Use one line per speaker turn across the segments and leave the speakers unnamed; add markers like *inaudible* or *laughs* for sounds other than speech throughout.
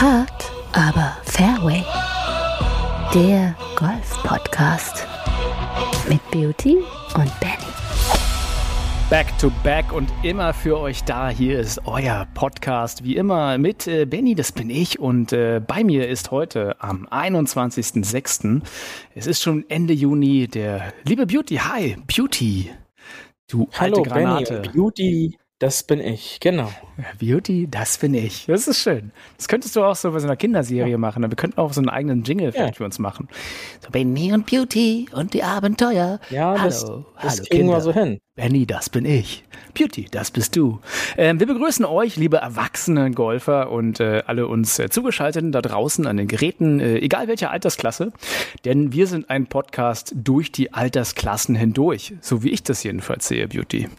Hard, aber Fairway. Der Golf-Podcast mit Beauty und Benny.
Back to back und immer für euch da. Hier ist euer Podcast, wie immer mit äh, Benny, das bin ich. Und äh, bei mir ist heute am 21.06. Es ist schon Ende Juni der liebe Beauty. Hi, Beauty.
Du Hallo, alte Granate. Benny, Beauty das bin ich, genau.
Beauty, das bin ich. Das ist schön. Das könntest du auch so bei so einer Kinderserie ja. machen. Wir könnten auch so einen eigenen Jingle ja. für uns machen. So Benny und Beauty und die Abenteuer.
Ja, hallo, das, das hallo kriegen Kinder. wir so hin.
Benny, das bin ich. Beauty, das bist du. Ähm, wir begrüßen euch, liebe erwachsene Golfer und äh, alle uns äh, Zugeschalteten da draußen an den Geräten, äh, egal welcher Altersklasse. Denn wir sind ein Podcast durch die Altersklassen hindurch. So wie ich das jedenfalls sehe, Beauty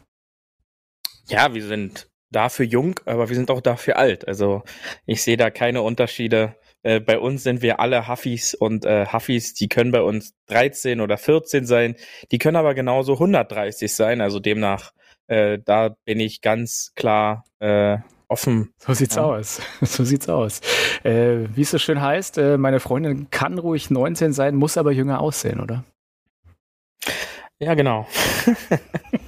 ja, wir sind dafür jung, aber wir sind auch dafür alt. Also ich sehe da keine Unterschiede. Äh, bei uns sind wir alle Huffis und äh, Huffis, die können bei uns 13 oder 14 sein, die können aber genauso 130 sein. Also demnach, äh, da bin ich ganz klar äh, offen.
So sieht's ja. aus. *laughs* So sieht's aus. Äh, wie es so schön heißt, äh, meine Freundin kann ruhig 19 sein, muss aber jünger aussehen, oder?
Ja, genau. *laughs*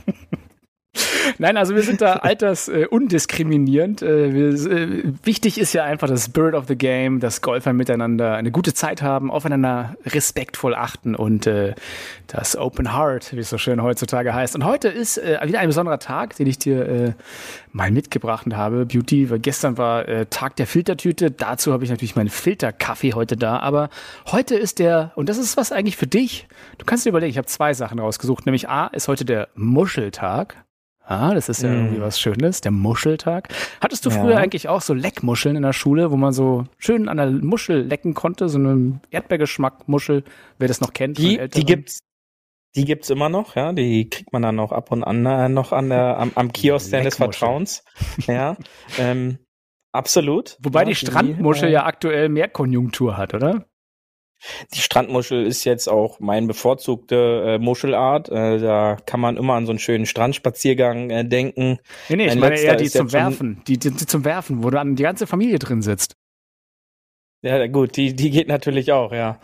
Nein, also wir sind da altersundiskriminierend. Äh, äh, wichtig ist ja einfach das Spirit of the Game, dass Golfer miteinander eine gute Zeit haben, aufeinander respektvoll achten und äh, das Open Heart, wie es so schön heutzutage heißt. Und heute ist äh, wieder ein besonderer Tag, den ich dir äh, mal mitgebracht habe, Beauty, weil gestern war äh, Tag der Filtertüte. Dazu habe ich natürlich meinen Filterkaffee heute da. Aber heute ist der, und das ist was eigentlich für dich. Du kannst dir überlegen, ich habe zwei Sachen rausgesucht. Nämlich A ist heute der Muscheltag. Ah, das ist ja mm. irgendwie was Schönes, der Muscheltag. Hattest du ja. früher eigentlich auch so Leckmuscheln in der Schule, wo man so schön an der Muschel lecken konnte, so eine Erdbeergeschmack-Muschel, wer das noch kennt?
Die, die gibt's, die gibt's immer noch, ja, die kriegt man dann auch ab und an äh, noch an der, am, am Kiosk seines Vertrauens. Ja, *laughs* ähm, absolut.
Wobei
ja,
die Strandmuschel die, äh, ja aktuell mehr Konjunktur hat, oder?
Die Strandmuschel ist jetzt auch mein bevorzugte äh, Muschelart. Äh, da kann man immer an so einen schönen Strandspaziergang äh, denken.
Nee, nee, ich meine eher die zum Werfen, die, die, die, zum Werfen, wo dann die ganze Familie drin sitzt.
Ja, gut, die, die geht natürlich auch, ja.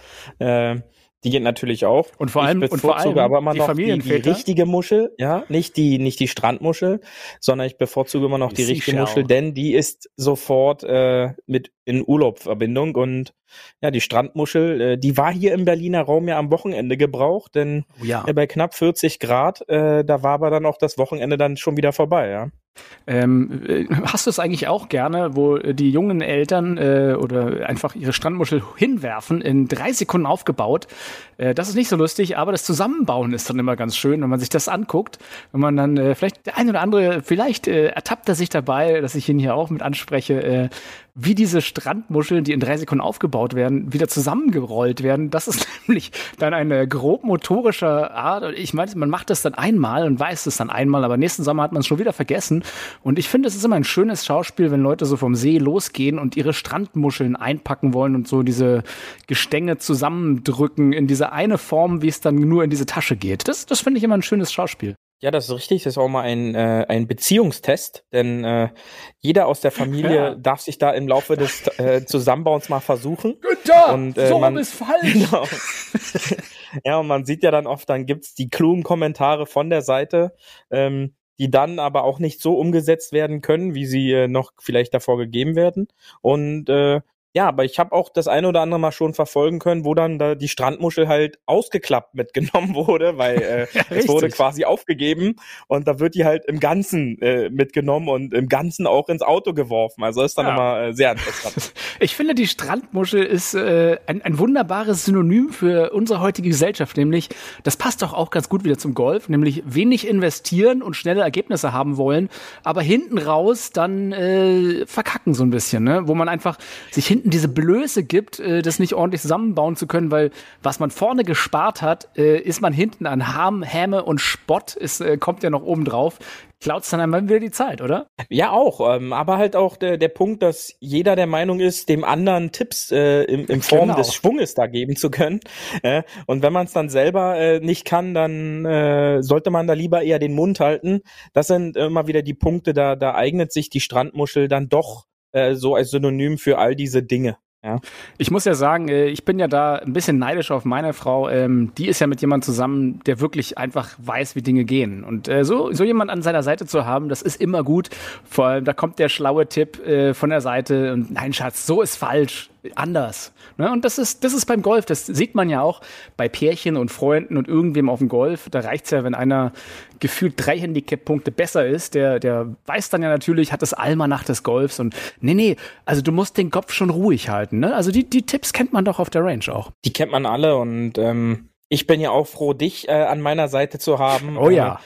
Die geht natürlich auch.
Und vor allem, und vor allem
aber immer noch die, die, richtige Muschel, ja, nicht die, nicht die Strandmuschel, sondern ich bevorzuge immer noch die, die richtige Muschel, denn die ist sofort äh, mit in Urlaubverbindung und ja, die Strandmuschel, äh, die war hier im Berliner Raum ja am Wochenende gebraucht, denn oh ja. bei knapp 40 Grad, äh, da war aber dann auch das Wochenende dann schon wieder vorbei, ja.
Ähm, äh, hast du es eigentlich auch gerne, wo die jungen Eltern äh, oder einfach ihre Strandmuschel hinwerfen, in drei Sekunden aufgebaut? Äh, das ist nicht so lustig, aber das Zusammenbauen ist dann immer ganz schön, wenn man sich das anguckt. Wenn man dann äh, vielleicht der ein oder andere, vielleicht äh, ertappt er sich dabei, dass ich ihn hier auch mit anspreche, äh, wie diese Strandmuscheln, die in drei Sekunden aufgebaut werden, wieder zusammengerollt werden. Das ist *laughs* nämlich dann eine grob motorische Art. Ich meine, man macht das dann einmal und weiß es dann einmal, aber nächsten Sommer hat man es schon wieder vergessen. Und ich finde, es ist immer ein schönes Schauspiel, wenn Leute so vom See losgehen und ihre Strandmuscheln einpacken wollen und so diese Gestänge zusammendrücken in diese eine Form, wie es dann nur in diese Tasche geht. Das, das finde ich immer ein schönes Schauspiel.
Ja, das ist richtig. Das ist auch mal ein, äh, ein Beziehungstest, denn äh, jeder aus der Familie ja. darf sich da im Laufe des äh, Zusammenbauens mal versuchen.
Günther, und, äh, so man, ist *laughs* falsch. Genau.
ja, und man sieht ja dann oft, dann gibt's die klugen Kommentare von der Seite, ähm, die dann aber auch nicht so umgesetzt werden können, wie sie äh, noch vielleicht davor gegeben werden. Und äh, ja, aber ich habe auch das eine oder andere Mal schon verfolgen können, wo dann da die Strandmuschel halt ausgeklappt mitgenommen *laughs* wurde, weil äh, *laughs* ja, es wurde quasi aufgegeben und da wird die halt im Ganzen äh, mitgenommen und im Ganzen auch ins Auto geworfen. Also ist dann ja. immer äh, sehr interessant. *laughs*
Ich finde, die Strandmuschel ist äh, ein, ein wunderbares Synonym für unsere heutige Gesellschaft, nämlich das passt doch auch ganz gut wieder zum Golf, nämlich wenig investieren und schnelle Ergebnisse haben wollen, aber hinten raus dann äh, verkacken so ein bisschen, ne? wo man einfach sich hinten hinten diese Blöße gibt, äh, das nicht ordentlich zusammenbauen zu können, weil was man vorne gespart hat, äh, ist man hinten an Harm, Häme und Spott, ist, äh, kommt ja noch oben drauf. Klaut's dann einmal wieder die Zeit, oder?
Ja, auch. Ähm, aber halt auch der, der Punkt, dass jeder der Meinung ist, dem anderen Tipps äh, in, in Form genau. des Schwunges da geben zu können. Äh, und wenn man es dann selber äh, nicht kann, dann äh, sollte man da lieber eher den Mund halten. Das sind immer wieder die Punkte, da, da eignet sich die Strandmuschel dann doch äh, so als Synonym für all diese Dinge. Ja.
Ich muss ja sagen, äh, ich bin ja da ein bisschen neidisch auf meine Frau. Ähm, die ist ja mit jemandem zusammen, der wirklich einfach weiß, wie Dinge gehen. Und äh, so, so jemand an seiner Seite zu haben, das ist immer gut. Vor allem, da kommt der schlaue Tipp von der Seite und nein, Schatz, so ist falsch anders. Ne? Und das ist, das ist beim Golf, das sieht man ja auch bei Pärchen und Freunden und irgendwem auf dem Golf. Da reicht's ja, wenn einer gefühlt drei Handicap-Punkte besser ist, der, der weiß dann ja natürlich, hat das Almanach des Golfs und nee, nee, also du musst den Kopf schon ruhig halten. Ne? Also die, die Tipps kennt man doch auf der Range auch.
Die kennt man alle und ähm, ich bin ja auch froh, dich äh, an meiner Seite zu haben.
Oh ja. Äh,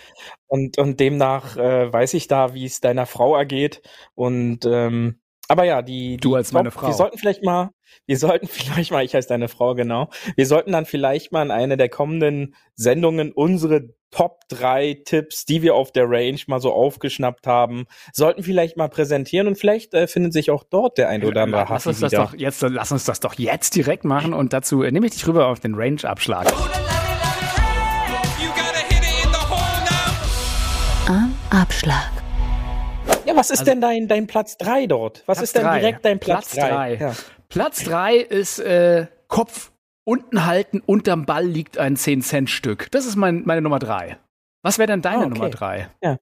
und, und demnach äh, weiß ich da, wie es deiner Frau ergeht. Und ähm, aber ja, die,
du als meine Frau.
Wir sollten vielleicht mal, wir sollten *laughs* vielleicht mal, ich heiße deine Frau genau, wir sollten dann vielleicht mal in eine der kommenden Sendungen unsere Top 3 Tipps, die wir auf der Range mal so aufgeschnappt haben, sollten vielleicht mal präsentieren und vielleicht äh, findet sich auch dort der ein oder andere
lass uns das wieder. doch jetzt, lass uns das doch jetzt direkt machen und dazu äh, nehme ich dich rüber auf den Range-Abschlag.
Am Abschlag.
Ja, was ist also, denn dein, dein Platz 3 dort? Was Platz ist denn drei. direkt dein Platz 3?
Ja. Platz 3 ist äh, Kopf unten halten, unterm Ball liegt ein 10-Cent-Stück. Das ist mein, meine Nummer 3. Was wäre denn deine oh, okay. Nummer 3?
Ja.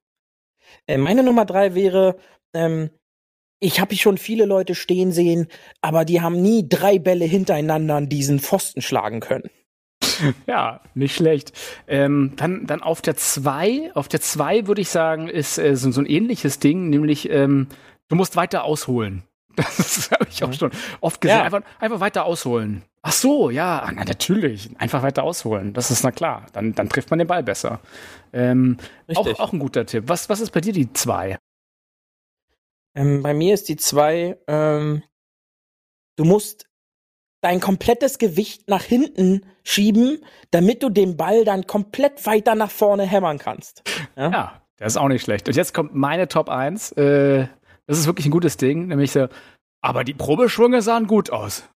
Äh, meine Nummer 3 wäre, ähm, ich habe schon viele Leute stehen sehen, aber die haben nie drei Bälle hintereinander an diesen Pfosten schlagen können. *laughs*
Ja, nicht schlecht. Ähm, dann, dann auf der 2, auf der 2 würde ich sagen, ist äh, so, so, ein ähnliches Ding, nämlich ähm, du musst weiter ausholen. *laughs* Das habe ich auch mhm. schon oft gesehen. Ja. Einfach, einfach weiter ausholen. Ach so, ja, na, natürlich. Einfach weiter ausholen. Das ist na klar. Dann, dann trifft man den Ball besser. Ähm, auch, auch ein guter Tipp. Was, was ist bei dir die 2?
Ähm, bei mir ist die 2, ähm, du musst dein komplettes Gewicht nach hinten schieben, damit du den Ball dann komplett weiter nach vorne hämmern kannst.
Ja, ja das ist auch nicht schlecht. Und jetzt kommt meine Top 1. Äh, das ist wirklich ein gutes Ding, nämlich so, aber die Probeschwünge sahen gut aus.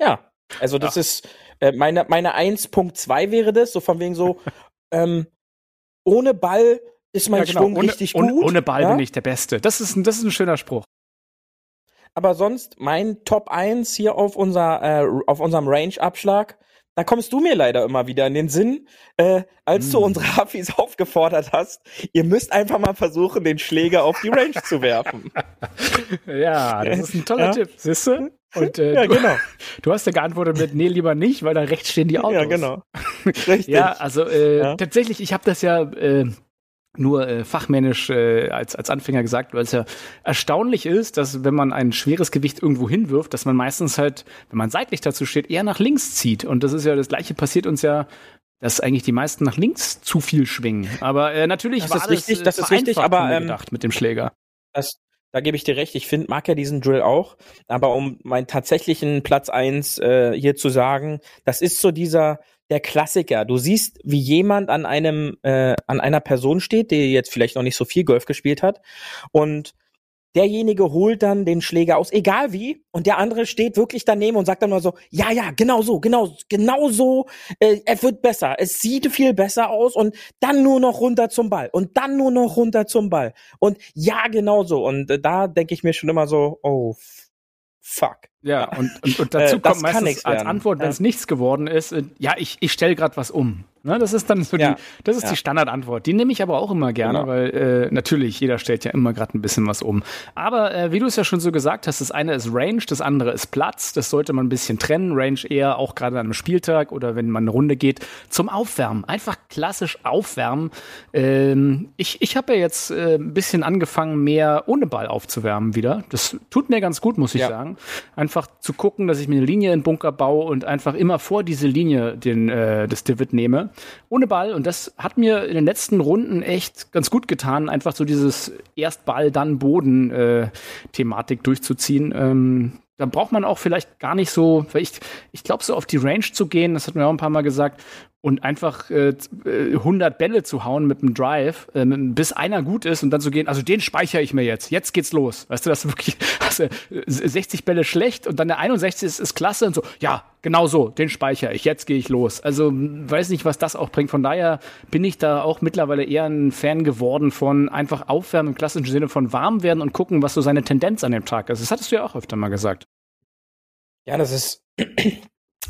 Ja, also das ja. ist äh, meine, meine 1.2 wäre das, so von wegen so, *laughs* ähm, ohne Ball ist mein ja, genau. Schwung
ohne,
richtig
ohne,
gut.
Ohne Ball ja? bin ich der Beste. Das ist, ein, das ist ein schöner Spruch.
Aber sonst mein Top 1 hier auf, unser, äh, auf unserem Range-Abschlag, da kommst du mir leider immer wieder in den Sinn, äh, als mm. du hm. unsere Hafis *laughs* aufgefordert hast, ihr müsst einfach mal versuchen, den Schläger auf die Range zu werfen. *laughs*
Ja, das ist ein toller ja. Tipp, siehst du? Und äh, ja, du, genau. *laughs* du hast ja geantwortet mit, nee, lieber nicht, weil da rechts stehen die Autos.
Ja, genau.
Richtig. Ja, also äh, ja. tatsächlich, ich habe das ja äh, nur äh, fachmännisch äh, als, als Anfänger gesagt, weil es ja erstaunlich ist, dass wenn man ein schweres Gewicht irgendwo hinwirft, dass man meistens halt, wenn man seitlich dazu steht, eher nach links zieht. Und das ist ja das gleiche passiert uns ja, dass eigentlich die meisten nach links zu viel schwingen. Aber äh, natürlich
das ist richtig, das, das ist richtig, aber
ähm, gedacht mit dem Schläger.
Das, da gebe ich dir recht. Ich finde, mag ja diesen Drill auch. Aber um meinen tatsächlichen Platz eins äh, hier zu sagen, das ist so dieser der Klassiker. Du siehst, wie jemand an einem, äh, an einer Person steht, die jetzt vielleicht noch nicht so viel Golf gespielt hat. Und derjenige holt dann den Schläger aus, egal wie, und der andere steht wirklich daneben und sagt dann nur so, ja, ja, genau so, genau, genau so, äh, er wird besser, es sieht viel besser aus und dann nur noch runter zum Ball und dann nur noch runter zum Ball und ja, genau so und äh, da denke ich mir schon immer so, oh, fuck.
Ja, und, und, und dazu äh, kommt meistens als Antwort, wenn es nichts geworden ist, äh, ja, ich, ich stelle gerade was um. Ne, das ist dann so ja. die, das ist ja. die Standardantwort. Die nehme ich aber auch immer gerne, genau. weil äh, natürlich jeder stellt ja immer gerade ein bisschen was um. Aber äh, wie du es ja schon so gesagt hast, das eine ist Range, das andere ist Platz. Das sollte man ein bisschen trennen. Range eher auch gerade an einem Spieltag oder wenn man eine Runde geht zum Aufwärmen. Einfach klassisch aufwärmen. Ähm, ich ich habe ja jetzt äh, ein bisschen angefangen, mehr ohne Ball aufzuwärmen wieder. Das tut mir ganz gut, muss ich ja. sagen. Einfach zu gucken, dass ich mir eine Linie in den Bunker baue und einfach immer vor diese Linie den äh, das Divid nehme ohne Ball. Und das hat mir in den letzten Runden echt ganz gut getan, einfach so dieses erst Ball, dann Boden äh, durchzuziehen. Ähm, da braucht man auch vielleicht gar nicht so, weil ich, ich glaube, so auf die Range zu gehen, das hat mir auch ein paar Mal gesagt, und einfach äh, 100 Bälle zu hauen mit einem Drive, äh, bis einer gut ist und dann zu gehen, also den speichere ich mir jetzt, jetzt geht's los. Weißt du, das wirklich *laughs* also 60 Bälle schlecht und dann der 61 ist, ist klasse und so, ja, genau so, den speichere ich, jetzt gehe ich los. Also weiß nicht, was das auch bringt. Von daher bin ich da auch mittlerweile eher ein Fan geworden von einfach aufwärmen im klassischen Sinne von warm werden und gucken, was so seine Tendenz an dem Tag ist. Das hattest du ja auch öfter mal gesagt.
Ja, das ist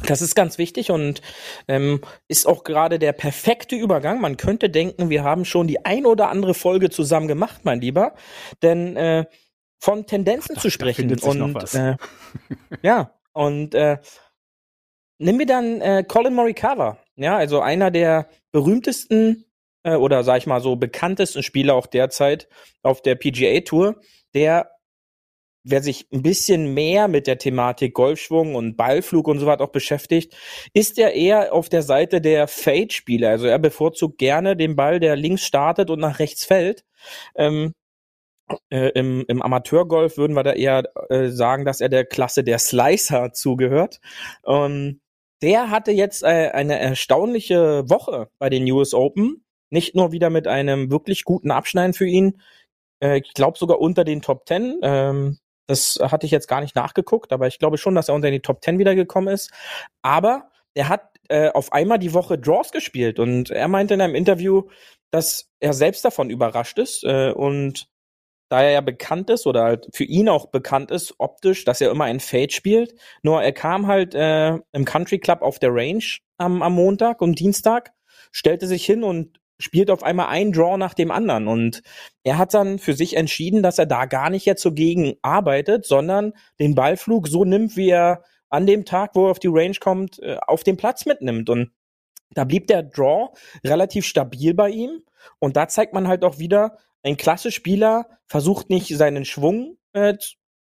das ist ganz wichtig und ähm, ist auch gerade der perfekte Übergang. Man könnte denken, wir haben schon die ein oder andere Folge zusammen gemacht, mein Lieber. Denn äh, von Tendenzen Ach, zu sprechen und äh, *laughs* ja und äh, nehmen wir dann äh, Colin Morikawa, ja, also einer der berühmtesten äh, oder sag ich mal so bekanntesten Spieler auch derzeit auf der PGA Tour, der wer sich ein bisschen mehr mit der Thematik Golfschwung und Ballflug und so weiter auch beschäftigt, ist er eher auf der Seite der Fade-Spieler. Also er bevorzugt gerne den Ball, der links startet und nach rechts fällt. Ähm, äh, im, Im Amateurgolf würden wir da eher äh, sagen, dass er der Klasse der Slicer zugehört. Ähm, der hatte jetzt äh, eine erstaunliche Woche bei den US Open. Nicht nur wieder mit einem wirklich guten Abschneiden für ihn, äh, ich glaube sogar unter den Top Ten. Ähm, das hatte ich jetzt gar nicht nachgeguckt, aber ich glaube schon, dass er unter die Top 10 wiedergekommen ist. Aber er hat äh, auf einmal die Woche Draws gespielt und er meinte in einem Interview, dass er selbst davon überrascht ist äh, und da er ja bekannt ist oder halt für ihn auch bekannt ist optisch, dass er immer ein Fade spielt. Nur er kam halt äh, im Country Club auf der Range am, am Montag und Dienstag, stellte sich hin und spielt auf einmal ein Draw nach dem anderen. Und er hat dann für sich entschieden, dass er da gar nicht jetzt so gegen arbeitet, sondern den Ballflug so nimmt, wie er an dem Tag, wo er auf die Range kommt, äh, auf den Platz mitnimmt. Und da blieb der Draw relativ stabil bei ihm. Und da zeigt man halt auch wieder, ein klasse Spieler versucht nicht seinen Schwung, äh,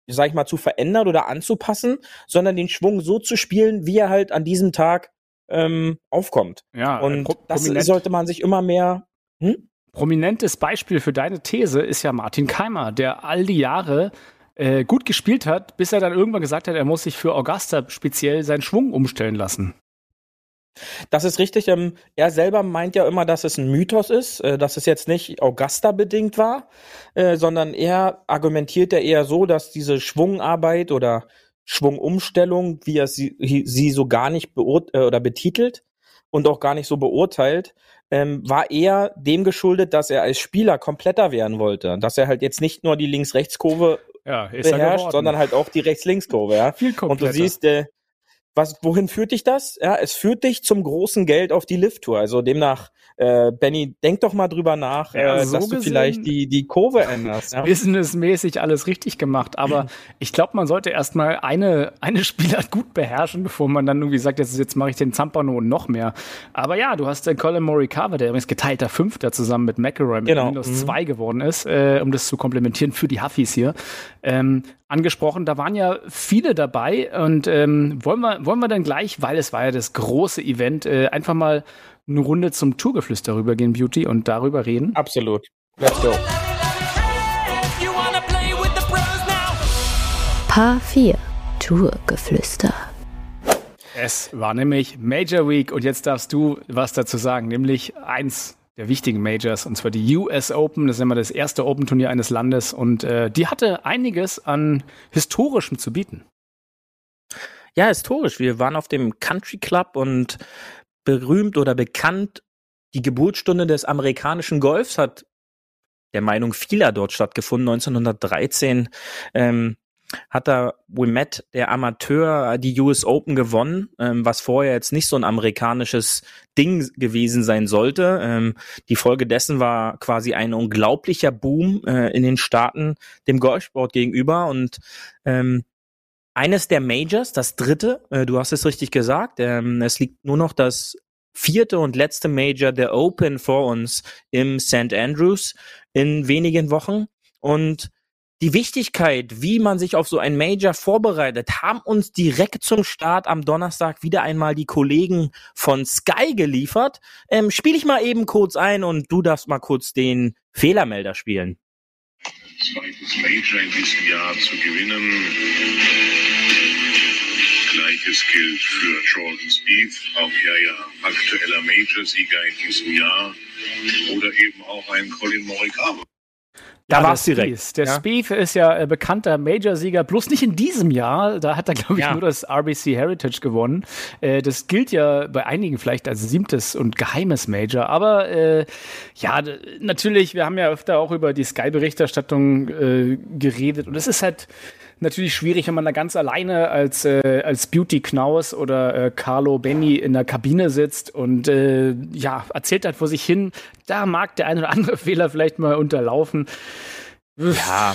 sag ich mal, zu verändern oder anzupassen, sondern den Schwung so zu spielen, wie er halt an diesem Tag ähm, aufkommt.
Ja,
und pro das sollte man sich immer mehr. Hm?
Prominentes Beispiel für deine These ist ja Martin Keimer, der all die Jahre äh, gut gespielt hat, bis er dann irgendwann gesagt hat, er muss sich für Augusta speziell seinen Schwung umstellen lassen.
Das ist richtig. Ähm, er selber meint ja immer, dass es ein Mythos ist, äh, dass es jetzt nicht Augusta bedingt war, äh, sondern er argumentiert ja eher so, dass diese Schwungarbeit oder Schwungumstellung, wie er sie, sie so gar nicht beurt äh, oder betitelt und auch gar nicht so beurteilt, ähm, war eher dem geschuldet, dass er als Spieler kompletter werden wollte. Dass er halt jetzt nicht nur die Links-Rechts-Kurve
ja,
beherrscht, sondern halt auch die Rechts-Links-Kurve. Ja?
Viel kompletter.
Und du siehst, äh, was, wohin führt dich das? Ja, es führt dich zum großen Geld auf die Lift-Tour. Also demnach äh, Benny, denk doch mal drüber nach, ja, äh, so dass du vielleicht die, die Kurve änderst.
Ja. Businessmäßig alles richtig gemacht, aber *laughs* ich glaube, man sollte erstmal eine, eine *laughs* Spielart gut beherrschen, bevor man dann irgendwie sagt, jetzt, jetzt mache ich den Zampano und noch mehr. Aber ja, du hast den Colin Morikawa, der übrigens geteilter Fünfter zusammen mit McElroy mit genau. minus mhm. zwei geworden ist, äh, um das zu komplementieren für die Huffis hier. Ähm, angesprochen. Da waren ja viele dabei und ähm, wollen wir wollen wir dann gleich, weil es war ja das große Event, äh, einfach mal eine Runde zum Tourgeflüster rübergehen, Beauty, und darüber reden?
Absolut. Let's go.
Paar 4 Tourgeflüster.
Es war nämlich Major Week und jetzt darfst du was dazu sagen, nämlich eins der wichtigen Majors, und zwar die US Open. Das ist immer das erste Open-Turnier eines Landes und äh, die hatte einiges an Historischem zu bieten.
Ja, historisch. Wir waren auf dem Country Club und berühmt oder bekannt. Die Geburtsstunde des amerikanischen Golfs hat der Meinung vieler dort stattgefunden. 1913 ähm, hat da Wimet, der Amateur, die US Open gewonnen, ähm, was vorher jetzt nicht so ein amerikanisches Ding gewesen sein sollte. Ähm, die Folge dessen war quasi ein unglaublicher Boom äh, in den Staaten dem Golfsport gegenüber und ähm, eines der Majors, das dritte, äh, du hast es richtig gesagt, ähm, es liegt nur noch das vierte und letzte Major der Open vor uns im St. Andrews in wenigen Wochen. Und die Wichtigkeit, wie man sich auf so ein Major vorbereitet, haben uns direkt zum Start am Donnerstag wieder einmal die Kollegen von Sky geliefert. Ähm, Spiele ich mal eben kurz ein und du darfst mal kurz den Fehlermelder spielen.
Zweites Major in diesem Jahr zu gewinnen Gleiches gilt für Jordan Spieth, auch er ja aktueller Major-Sieger in diesem Jahr. Oder eben auch ein Colin Morikawa.
Da ja, war es direkt. Der ja. Spieth ist ja äh, bekannter Major-Sieger, bloß nicht in diesem Jahr. Da hat er, glaube ich, ja. nur das RBC Heritage gewonnen. Äh, das gilt ja bei einigen vielleicht als siebtes und geheimes Major. Aber äh, ja, natürlich, wir haben ja öfter auch über die Sky-Berichterstattung äh, geredet. Und es ist halt natürlich schwierig, wenn man da ganz alleine als, äh, als Beauty Knaus oder äh, Carlo Benny in der Kabine sitzt und äh, ja, erzählt halt vor sich hin, da mag der eine oder andere *laughs* Fehler vielleicht mal unterlaufen.
Ja,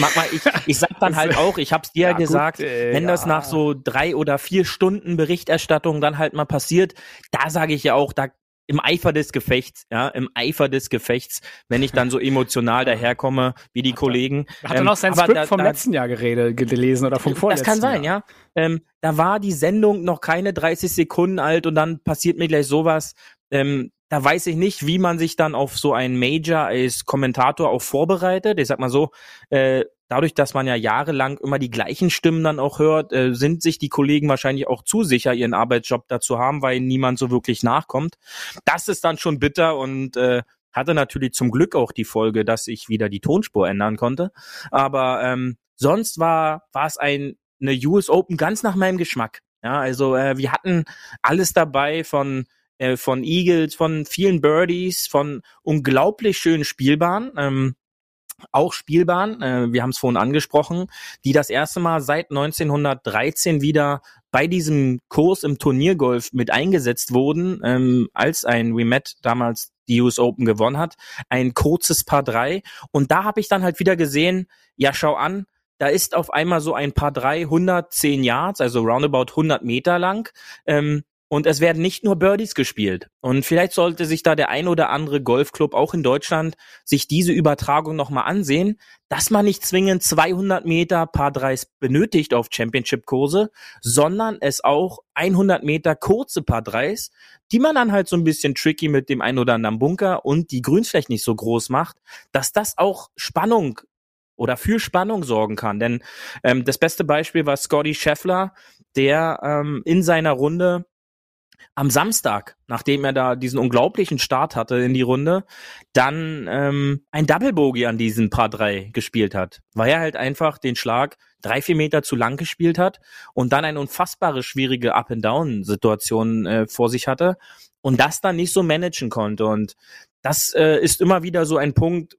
mag mal, ich, ich sag dann halt auch, ich hab's dir *laughs* ja, gesagt, gut, äh, wenn ja. das nach so drei oder vier Stunden Berichterstattung dann halt mal passiert, da sage ich ja auch, da im Eifer des Gefechts, ja, im Eifer des Gefechts, wenn ich dann so emotional *laughs* daherkomme wie die Kollegen.
Hat er noch sein Skript da, vom da, letzten Jahr geredet, gelesen oder vom vorletzten
Das kann sein, Jahr. ja. Ähm, da war die Sendung noch keine 30 Sekunden alt und dann passiert mir gleich sowas. Ähm, da weiß ich nicht, wie man sich dann auf so ein Major als Kommentator auch vorbereitet. Ich sag mal so, äh, dadurch, dass man ja jahrelang immer die gleichen Stimmen dann auch hört, äh, sind sich die Kollegen wahrscheinlich auch zu sicher, ihren Arbeitsjob dazu haben, weil niemand so wirklich nachkommt. Das ist dann schon bitter und äh, hatte natürlich zum Glück auch die Folge, dass ich wieder die Tonspur ändern konnte. Aber ähm, sonst war war es ein eine US Open ganz nach meinem Geschmack. Ja, also äh, wir hatten alles dabei von äh, von Eagles, von vielen Birdies, von unglaublich schönen Spielbahnen. Ähm, auch Spielbahn, äh, wir haben es vorhin angesprochen, die das erste Mal seit 1913 wieder bei diesem Kurs im Turniergolf mit eingesetzt wurden, ähm, als ein Remet damals die US Open gewonnen hat. Ein kurzes Paar 3. Und da habe ich dann halt wieder gesehen, ja, schau an, da ist auf einmal so ein Paar 3, 110 Yards, also roundabout 100 Meter lang. Ähm, und es werden nicht nur Birdies gespielt. Und vielleicht sollte sich da der ein oder andere Golfclub auch in Deutschland sich diese Übertragung nochmal ansehen, dass man nicht zwingend 200 Meter Paar 3 benötigt auf Championship-Kurse, sondern es auch 100 Meter kurze Paar 3 die man dann halt so ein bisschen tricky mit dem ein oder anderen Bunker und die vielleicht nicht so groß macht, dass das auch Spannung oder für Spannung sorgen kann. Denn ähm, das beste Beispiel war Scotty Scheffler, der ähm, in seiner Runde am Samstag, nachdem er da diesen unglaublichen Start hatte in die Runde, dann ähm, ein Double Bogey an diesem Paar 3 gespielt hat, weil er halt einfach den Schlag drei, vier Meter zu lang gespielt hat und dann eine unfassbare schwierige Up-and-Down-Situation äh, vor sich hatte und das dann nicht so managen konnte. Und das äh, ist immer wieder so ein Punkt,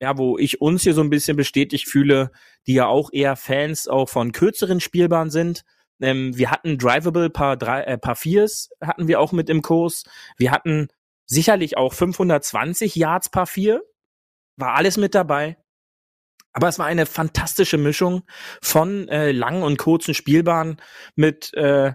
ja, wo ich uns hier so ein bisschen bestätigt fühle, die ja auch eher Fans auch von kürzeren Spielbahnen sind ähm, wir hatten Drivable Paar, drei, äh, Paar Viers hatten wir auch mit im Kurs. Wir hatten sicherlich auch 520 Yards Paar Vier. War alles mit dabei. Aber es war eine fantastische Mischung von äh, langen und kurzen Spielbahnen mit äh,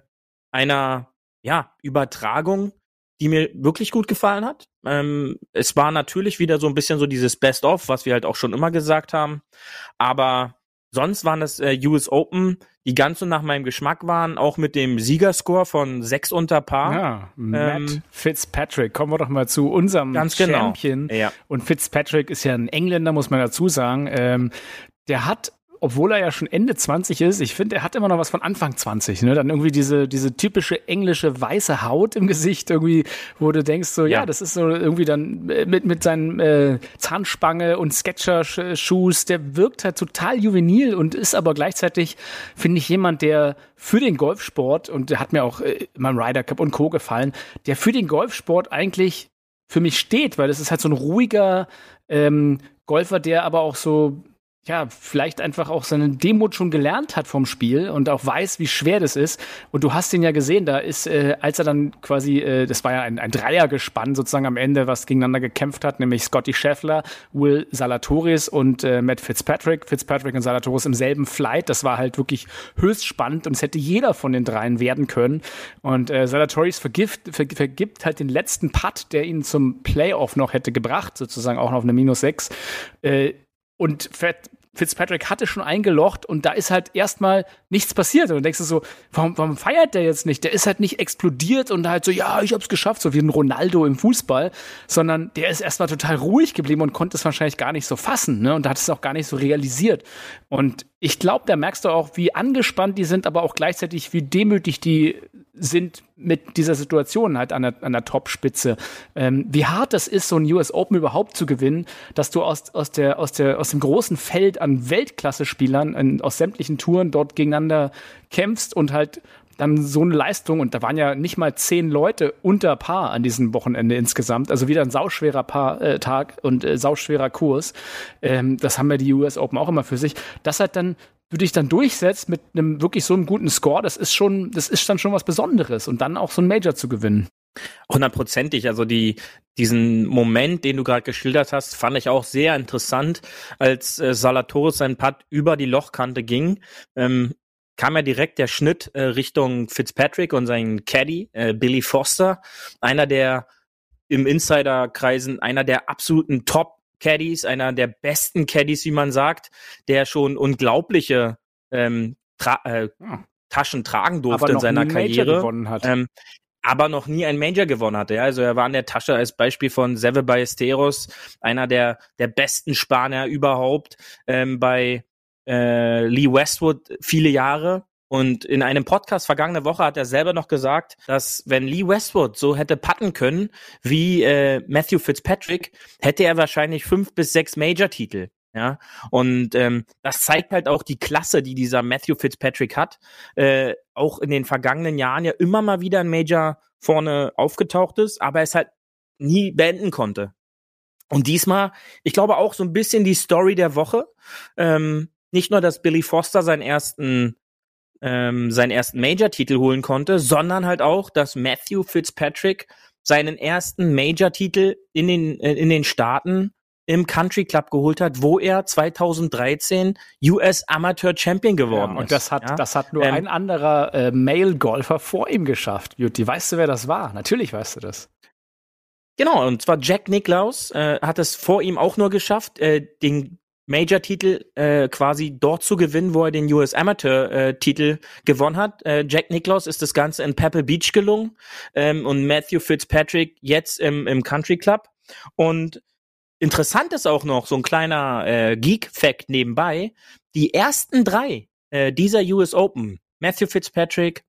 einer ja, Übertragung, die mir wirklich gut gefallen hat. Ähm, es war natürlich wieder so ein bisschen so dieses Best-of, was wir halt auch schon immer gesagt haben. Aber Sonst waren es äh, US Open, die ganz so nach meinem Geschmack waren, auch mit dem Siegerscore von sechs unter Paar.
Ja, Matt ähm, Fitzpatrick, kommen wir doch mal zu unserem ganz genau. Champion. Genau. Ja. Und Fitzpatrick ist ja ein Engländer, muss man dazu sagen. Ähm, der hat obwohl er ja schon Ende 20 ist, ich finde, er hat immer noch was von Anfang 20, ne? Dann irgendwie diese, diese typische englische weiße Haut im Gesicht, irgendwie, wo du denkst, so, ja, ja das ist so irgendwie dann äh, mit, mit seinen äh, Zahnspange und Sketcher-Shoes, der wirkt halt total juvenil und ist aber gleichzeitig, finde ich, jemand, der für den Golfsport, und der hat mir auch äh, in meinem Ryder Cup und Co. gefallen, der für den Golfsport eigentlich für mich steht, weil das ist halt so ein ruhiger ähm, Golfer, der aber auch so ja, vielleicht einfach auch seine Demut schon gelernt hat vom Spiel und auch weiß, wie schwer das ist. Und du hast ihn ja gesehen, da ist, äh, als er dann quasi, äh, das war ja ein, ein Dreiergespann sozusagen am Ende, was gegeneinander gekämpft hat, nämlich Scotty Scheffler, Will Salatoris und äh, Matt Fitzpatrick. Fitzpatrick und Salatoris im selben Flight. Das war halt wirklich höchst spannend und es hätte jeder von den dreien werden können. Und äh, Salatoris vergift, ver, vergibt halt den letzten Putt, der ihn zum Playoff noch hätte gebracht, sozusagen auch noch auf eine Minus 6. Äh, und Fitzpatrick hatte schon eingelocht und da ist halt erstmal nichts passiert. Und du denkst du so, warum, warum feiert der jetzt nicht? Der ist halt nicht explodiert und halt so, ja, ich hab's geschafft, so wie ein Ronaldo im Fußball, sondern der ist erstmal total ruhig geblieben und konnte es wahrscheinlich gar nicht so fassen, ne? Und hat es auch gar nicht so realisiert. Und ich glaube, da merkst du auch, wie angespannt die sind, aber auch gleichzeitig, wie demütig die sind mit dieser Situation halt an der, an der Topspitze. Ähm, wie hart das ist, so ein US Open überhaupt zu gewinnen, dass du aus, aus, der, aus, der, aus dem großen Feld an Weltklasse-Spielern aus sämtlichen Touren dort gegeneinander kämpfst und halt dann so eine Leistung und da waren ja nicht mal zehn Leute unter Paar an diesem Wochenende insgesamt. Also wieder ein sauschwerer Paar, äh, Tag und äh, sauschwerer Kurs. Ähm, das haben ja die US Open auch immer für sich. Das hat dann du dich dann durchsetzt mit einem wirklich so einem guten Score, das ist schon, das ist dann schon was Besonderes und dann auch so ein Major zu gewinnen.
Hundertprozentig. Also die, diesen Moment, den du gerade geschildert hast, fand ich auch sehr interessant, als äh, Salatoris sein Putt über die Lochkante ging. Ähm, kam ja direkt der Schnitt äh, Richtung Fitzpatrick und seinen Caddy, äh, Billy Foster, einer der im Insiderkreisen einer der absoluten Top Caddies, einer der besten Caddies, wie man sagt, der schon unglaubliche ähm, tra äh, hm. Taschen tragen durfte in seiner Karriere. Ähm, aber noch nie ein Major gewonnen hatte. Ja? Also er war in der Tasche als Beispiel von Seve Ballesteros, einer der, der besten Spanier überhaupt, ähm, bei äh, Lee Westwood viele Jahre. Und in einem Podcast vergangene Woche hat er selber noch gesagt, dass wenn Lee Westwood so hätte putten können wie äh, Matthew Fitzpatrick, hätte er wahrscheinlich fünf bis sechs Major-Titel. Ja, und ähm, das zeigt halt auch die Klasse, die dieser Matthew Fitzpatrick hat. Äh, auch in den vergangenen Jahren ja immer mal wieder ein Major vorne aufgetaucht ist, aber es halt nie beenden konnte. Und diesmal, ich glaube auch so ein bisschen die Story der Woche. Ähm, nicht nur, dass Billy Foster seinen ersten ähm, seinen ersten Major-Titel holen konnte, sondern halt auch, dass Matthew Fitzpatrick seinen ersten Major-Titel in den, äh, in den Staaten im Country Club geholt hat, wo er 2013 US Amateur Champion geworden
ja, und
ist.
Und das hat, ja? das hat nur ähm, ein anderer äh, Male-Golfer vor ihm geschafft. Beauty, weißt du, wer das war? Natürlich weißt du das.
Genau, und zwar Jack Nicklaus äh, hat es vor ihm auch nur geschafft, äh, den Major-Titel äh, quasi dort zu gewinnen, wo er den US Amateur-Titel äh, gewonnen hat. Äh, Jack Nicklaus ist das Ganze in Pebble Beach gelungen ähm, und Matthew Fitzpatrick jetzt im, im Country Club. Und interessant ist auch noch so ein kleiner äh, Geek-Fact nebenbei. Die ersten drei äh, dieser US Open, Matthew Fitzpatrick,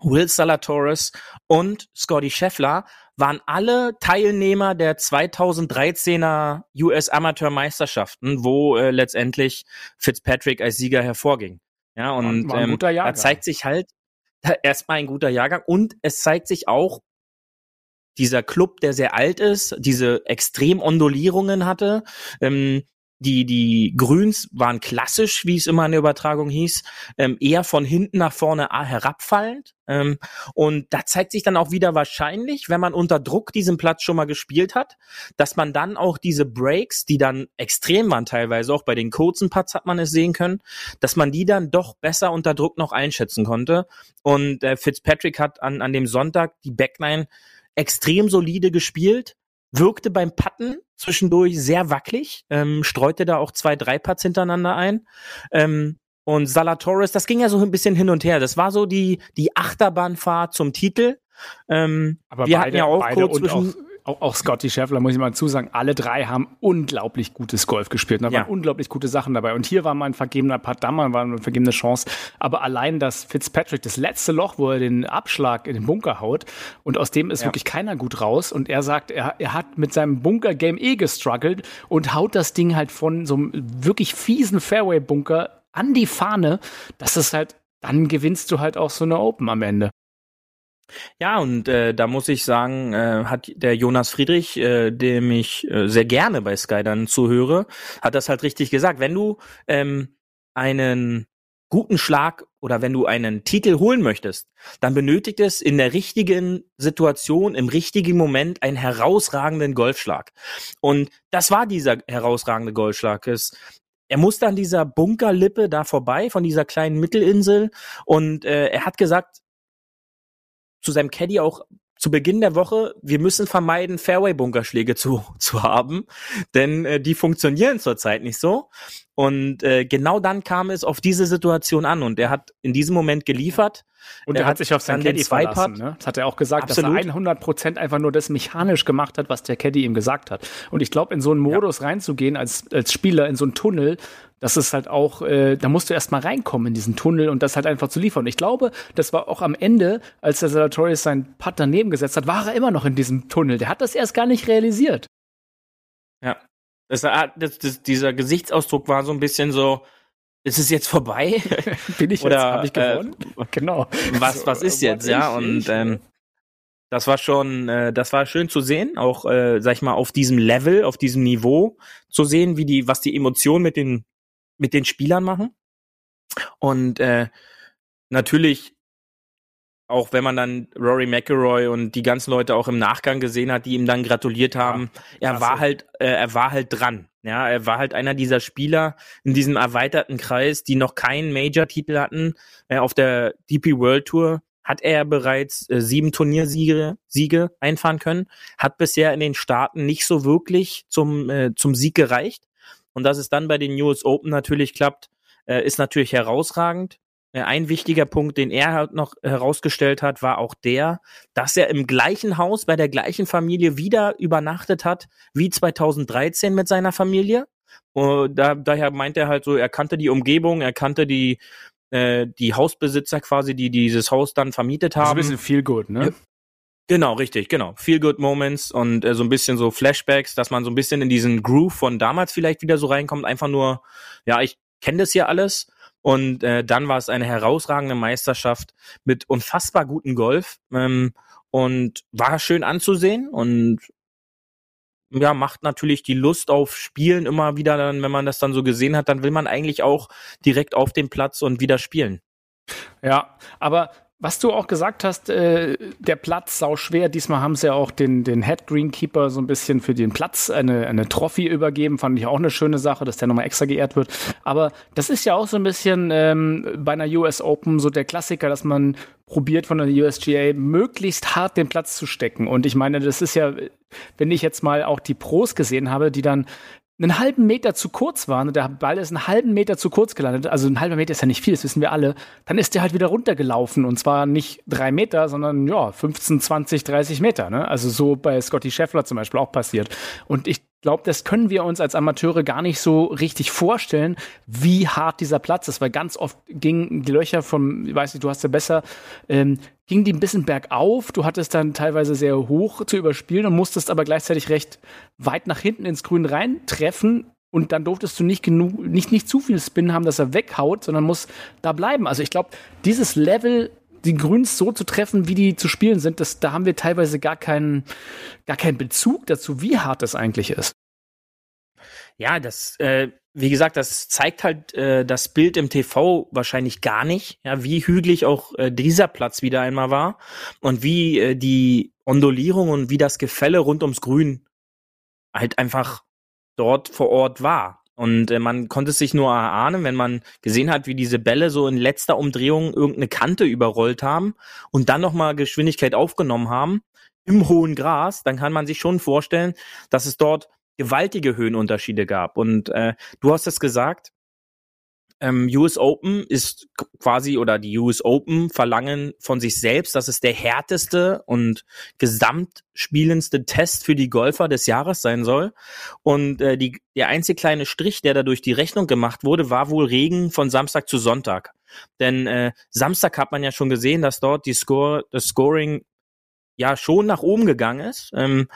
Will Salatoris und Scotty Scheffler waren alle Teilnehmer der 2013er US Amateurmeisterschaften, wo äh, letztendlich Fitzpatrick als Sieger hervorging. Ja, und war, war ähm, da zeigt sich halt erstmal ein guter Jahrgang und es zeigt sich auch dieser Club, der sehr alt ist, diese extrem Ondulierungen hatte, ähm, die, die Grüns waren klassisch, wie es immer in der Übertragung hieß, ähm, eher von hinten nach vorne herabfallend. Ähm, und da zeigt sich dann auch wieder wahrscheinlich, wenn man unter Druck diesen Platz schon mal gespielt hat, dass man dann auch diese Breaks, die dann extrem waren teilweise, auch bei den kurzen Putts hat man es sehen können, dass man die dann doch besser unter Druck noch einschätzen konnte. Und äh, Fitzpatrick hat an, an dem Sonntag die Backline extrem solide gespielt, wirkte beim Putten zwischendurch sehr wackelig, ähm, streute da auch zwei, drei Putts hintereinander ein. Ähm, und Salatoris, das ging ja so ein bisschen hin und her. Das war so die, die Achterbahnfahrt zum Titel. Ähm,
Aber wir beide, hatten ja auch kurz zwischen auch, auch Scotty Scheffler, muss ich mal zusagen, alle drei haben unglaublich gutes Golf gespielt. Da ja. waren unglaublich gute Sachen dabei. Und hier war mal ein vergebener da war eine vergebene Chance. Aber allein, dass Fitzpatrick das letzte Loch, wo er den Abschlag in den Bunker haut, und aus dem ist ja. wirklich keiner gut raus. Und er sagt, er, er hat mit seinem Bunker-Game eh gestruggelt und haut das Ding halt von so einem wirklich fiesen Fairway-Bunker an die Fahne. Das ist halt, dann gewinnst du halt auch so eine Open am Ende.
Ja, und äh, da muss ich sagen, äh, hat der Jonas Friedrich, äh, dem ich äh, sehr gerne bei Sky dann zuhöre, hat das halt richtig gesagt. Wenn du ähm, einen guten Schlag oder wenn du einen Titel holen möchtest, dann benötigt es in der richtigen Situation, im richtigen Moment einen herausragenden Golfschlag. Und das war dieser herausragende Golfschlag. Es, er musste an dieser Bunkerlippe da vorbei, von dieser kleinen Mittelinsel. Und äh, er hat gesagt, zu seinem Caddy auch zu Beginn der Woche, wir müssen vermeiden, Fairway-Bunkerschläge zu, *laughs* zu haben, denn äh, die funktionieren zurzeit nicht so. Und äh, genau dann kam es auf diese Situation an und er hat in diesem Moment geliefert.
Und er, er hat sich auf sein Caddy verlassen. Ne? Das hat er auch gesagt, Absolut. dass er 100 Prozent einfach nur das mechanisch gemacht hat, was der Caddy ihm gesagt hat. Und ich glaube, in so einen Modus ja. reinzugehen als, als Spieler, in so einen Tunnel, das ist halt auch, äh, da musst du erst mal reinkommen in diesen Tunnel und das halt einfach zu liefern. Und ich glaube, das war auch am Ende, als der Salatoris seinen Putt daneben gesetzt hat, war er immer noch in diesem Tunnel. Der hat das erst gar nicht realisiert.
Ja. Das, das, das, dieser Gesichtsausdruck war so ein bisschen so, ist es jetzt vorbei? *laughs*
Bin ich Oder habe ich gewonnen?
Äh, *laughs* genau. Was, was ist jetzt, ja? Und ähm, das war schon, äh, das war schön zu sehen, auch, äh, sag ich mal, auf diesem Level, auf diesem Niveau zu sehen, wie die, was die Emotionen mit den mit den Spielern machen. Und äh, natürlich, auch wenn man dann Rory McIlroy und die ganzen Leute auch im Nachgang gesehen hat, die ihm dann gratuliert haben, ja, er war halt, äh, er war halt dran. Ja, er war halt einer dieser Spieler in diesem erweiterten Kreis, die noch keinen Major-Titel hatten. Äh, auf der DP World Tour hat er bereits äh, sieben Turniersiege Siege einfahren können, hat bisher in den Staaten nicht so wirklich zum, äh, zum Sieg gereicht. Und dass es dann bei den US Open natürlich klappt, äh, ist natürlich herausragend. Äh, ein wichtiger Punkt, den er halt noch herausgestellt hat, war auch der, dass er im gleichen Haus bei der gleichen Familie wieder übernachtet hat wie 2013 mit seiner Familie. Und da, daher meint er halt so, er kannte die Umgebung, er kannte die, äh, die Hausbesitzer quasi, die dieses Haus dann vermietet haben. Das ist
ein bisschen viel gut, ne?
Genau, richtig, genau. Feel good Moments und äh, so ein bisschen so Flashbacks, dass man so ein bisschen in diesen Groove von damals vielleicht wieder so reinkommt. Einfach nur, ja, ich kenne das hier alles. Und äh, dann war es eine herausragende Meisterschaft mit unfassbar guten Golf ähm, und war schön anzusehen und ja, macht natürlich die Lust auf Spielen immer wieder dann, wenn man das dann so gesehen hat, dann will man eigentlich auch direkt auf den Platz und wieder spielen.
Ja, aber was du auch gesagt hast, äh, der Platz sau schwer. Diesmal haben sie ja auch den, den Head Greenkeeper so ein bisschen für den Platz eine, eine Trophy übergeben. Fand ich auch eine schöne Sache, dass der nochmal extra geehrt wird. Aber das ist ja auch so ein bisschen ähm, bei einer US Open so der Klassiker, dass man probiert von der USGA möglichst hart den Platz zu stecken. Und ich meine, das ist ja, wenn ich jetzt mal auch die Pros gesehen habe, die dann einen halben Meter zu kurz waren und der Ball ist einen halben Meter zu kurz gelandet, also ein halber Meter ist ja nicht viel, das wissen wir alle, dann ist der halt wieder runtergelaufen und zwar nicht drei Meter, sondern ja, 15, 20, 30 Meter. Ne? Also so bei Scotty Scheffler zum Beispiel auch passiert. Und ich glaube, das können wir uns als Amateure gar nicht so richtig vorstellen, wie hart dieser Platz ist, weil ganz oft gingen die Löcher vom, ich weiß nicht, du hast ja besser, ähm, ging die ein bisschen bergauf. Du hattest dann teilweise sehr hoch zu überspielen und musstest aber gleichzeitig recht weit nach hinten ins Grün reintreffen. Und dann durftest du nicht genug, nicht, nicht zu viel Spin haben, dass er weghaut, sondern muss da bleiben. Also ich glaube, dieses Level die Grüns so zu treffen, wie die zu spielen sind, das, da haben wir teilweise gar keinen, gar keinen Bezug dazu, wie hart das eigentlich ist.
Ja, das, äh, wie gesagt, das zeigt halt äh, das Bild im TV wahrscheinlich gar nicht, ja, wie hügelig auch äh, dieser Platz wieder einmal war und wie äh, die Ondulierung und wie das Gefälle rund ums Grün halt einfach dort vor Ort war. Und äh, man konnte es sich nur erahnen, wenn man gesehen hat, wie diese Bälle so in letzter Umdrehung irgendeine Kante überrollt haben und dann nochmal Geschwindigkeit aufgenommen haben im hohen Gras, dann kann man sich schon vorstellen, dass es dort gewaltige Höhenunterschiede gab. Und äh, du hast es gesagt, ähm, US Open ist quasi oder die US Open verlangen von sich selbst, dass es der härteste und gesamtspielendste Test für die Golfer des Jahres sein soll. Und äh, die, der einzige kleine Strich, der dadurch die Rechnung gemacht wurde, war wohl Regen von Samstag zu Sonntag. Denn äh, Samstag hat man ja schon gesehen, dass dort die Score, das Scoring ja schon nach oben gegangen ist. Ähm,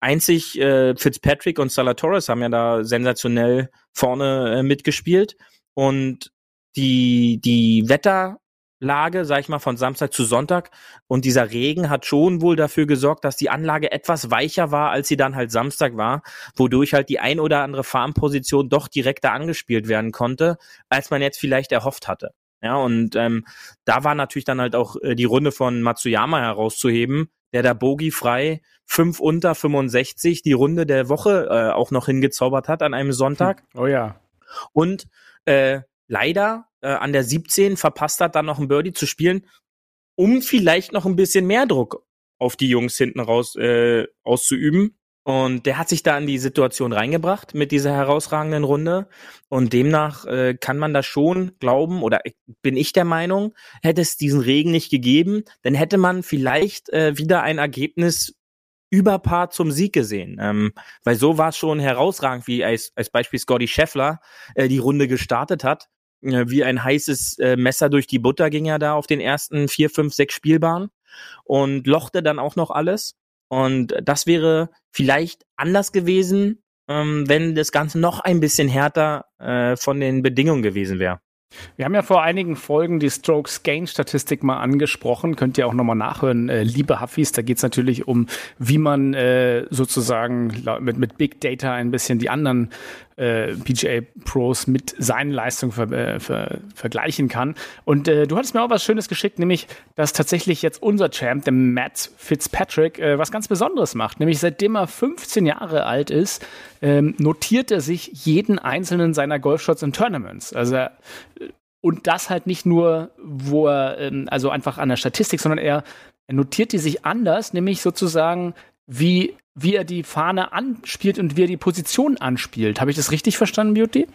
einzig äh, Fitzpatrick und Salatoris haben ja da sensationell vorne äh, mitgespielt. Und die, die Wetterlage, sag ich mal, von Samstag zu Sonntag und dieser Regen hat schon wohl dafür gesorgt, dass die Anlage etwas weicher war, als sie dann halt Samstag war, wodurch halt die ein oder andere Farmposition doch direkter angespielt werden konnte, als man jetzt vielleicht erhofft hatte. Ja, und ähm, da war natürlich dann halt auch äh, die Runde von Matsuyama herauszuheben, der da Bogi frei 5 unter 65 die Runde der Woche äh, auch noch hingezaubert hat an einem Sonntag.
Oh ja.
Und äh, leider äh, an der 17 verpasst hat, dann noch ein Birdie zu spielen, um vielleicht noch ein bisschen mehr Druck auf die Jungs hinten raus äh, auszuüben. Und der hat sich da in die Situation reingebracht mit dieser herausragenden Runde. Und demnach äh, kann man da schon glauben, oder bin ich der Meinung, hätte es diesen Regen nicht gegeben, dann hätte man vielleicht äh, wieder ein Ergebnis über Paar zum Sieg gesehen. Ähm, weil so war es schon herausragend, wie als, als Beispiel Scotty Scheffler äh, die Runde gestartet hat. Äh, wie ein heißes äh, Messer durch die Butter ging er da auf den ersten vier, fünf, sechs Spielbahnen und lochte dann auch noch alles. Und das wäre vielleicht anders gewesen, ähm, wenn das Ganze noch ein bisschen härter äh, von den Bedingungen gewesen wäre.
Wir haben ja vor einigen Folgen die Strokes Gain Statistik mal angesprochen. Könnt ihr auch nochmal nachhören, äh, liebe Huffis. Da geht es natürlich um, wie man äh, sozusagen mit, mit Big Data ein bisschen die anderen äh, PGA Pros mit seinen Leistungen ver, äh, ver, vergleichen kann. Und äh, du hattest mir auch was Schönes geschickt, nämlich, dass tatsächlich jetzt unser Champ, der Matt Fitzpatrick, äh, was ganz Besonderes macht. Nämlich seitdem er 15 Jahre alt ist, ähm, notiert er sich jeden einzelnen seiner Golfshots in Tournaments. Also er, und das halt nicht nur, wo er, ähm, also einfach an der Statistik, sondern er, er notiert die sich anders, nämlich sozusagen, wie wie er die Fahne anspielt und wie er die Position anspielt. Habe ich das richtig verstanden, Beauty?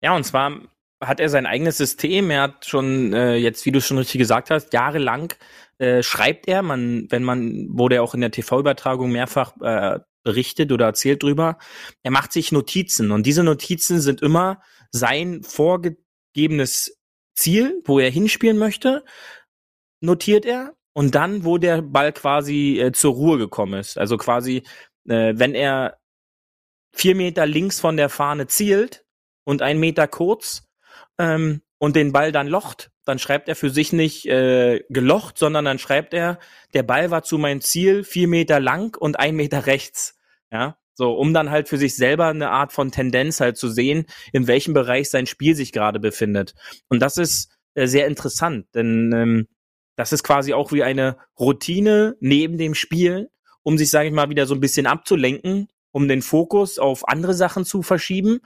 Ja, und zwar hat er sein eigenes System. Er hat schon äh, jetzt, wie du schon richtig gesagt hast, jahrelang äh, schreibt er. Man, wenn man wurde er auch in der TV-Übertragung mehrfach äh, berichtet oder erzählt drüber. Er macht sich Notizen und diese Notizen sind immer sein vorgegebenes Ziel, wo er hinspielen möchte, notiert er und dann, wo der Ball quasi äh, zur Ruhe gekommen ist. Also quasi, äh, wenn er vier Meter links von der Fahne zielt und einen Meter kurz ähm, und den Ball dann locht, dann schreibt er für sich nicht äh, gelocht, sondern dann schreibt er, der Ball war zu meinem Ziel vier Meter lang und ein Meter rechts. Ja, so, um dann halt für sich selber eine Art von Tendenz halt zu sehen, in welchem Bereich sein Spiel sich gerade befindet. Und das ist äh, sehr interessant, denn ähm, das ist quasi auch wie eine Routine neben dem Spiel, um sich, sage ich mal, wieder so ein bisschen abzulenken, um den Fokus auf andere Sachen zu verschieben,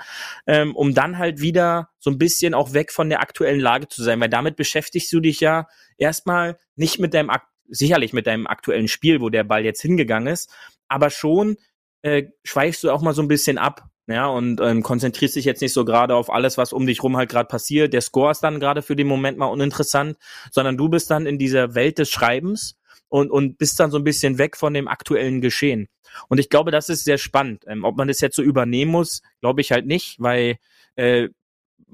ähm, um dann halt wieder so ein bisschen auch weg von der aktuellen Lage zu sein, weil damit beschäftigst du dich ja erstmal nicht mit deinem, sicherlich mit deinem aktuellen Spiel, wo der Ball jetzt hingegangen ist, aber schon äh, schweifst du auch mal so ein bisschen ab ja, und ähm, konzentrierst dich jetzt nicht so gerade auf alles, was um dich rum halt gerade passiert. Der Score ist dann gerade für den Moment mal uninteressant, sondern du bist dann in dieser Welt des Schreibens und, und bist dann so ein bisschen weg von dem aktuellen Geschehen. Und ich glaube, das ist sehr spannend. Ähm, ob man das jetzt so übernehmen muss, glaube ich halt nicht, weil äh,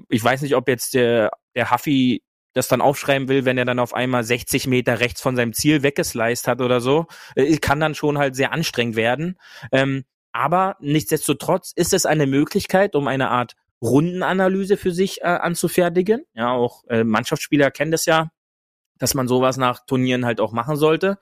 ich weiß nicht, ob jetzt der, der Huffy das dann aufschreiben will, wenn er dann auf einmal 60 Meter rechts von seinem Ziel weggesliced hat oder so. Äh, kann dann schon halt sehr anstrengend werden. Ähm, aber nichtsdestotrotz ist es eine Möglichkeit, um eine Art Rundenanalyse für sich äh, anzufertigen. Ja, auch äh, Mannschaftsspieler kennen das ja, dass man sowas nach Turnieren halt auch machen sollte,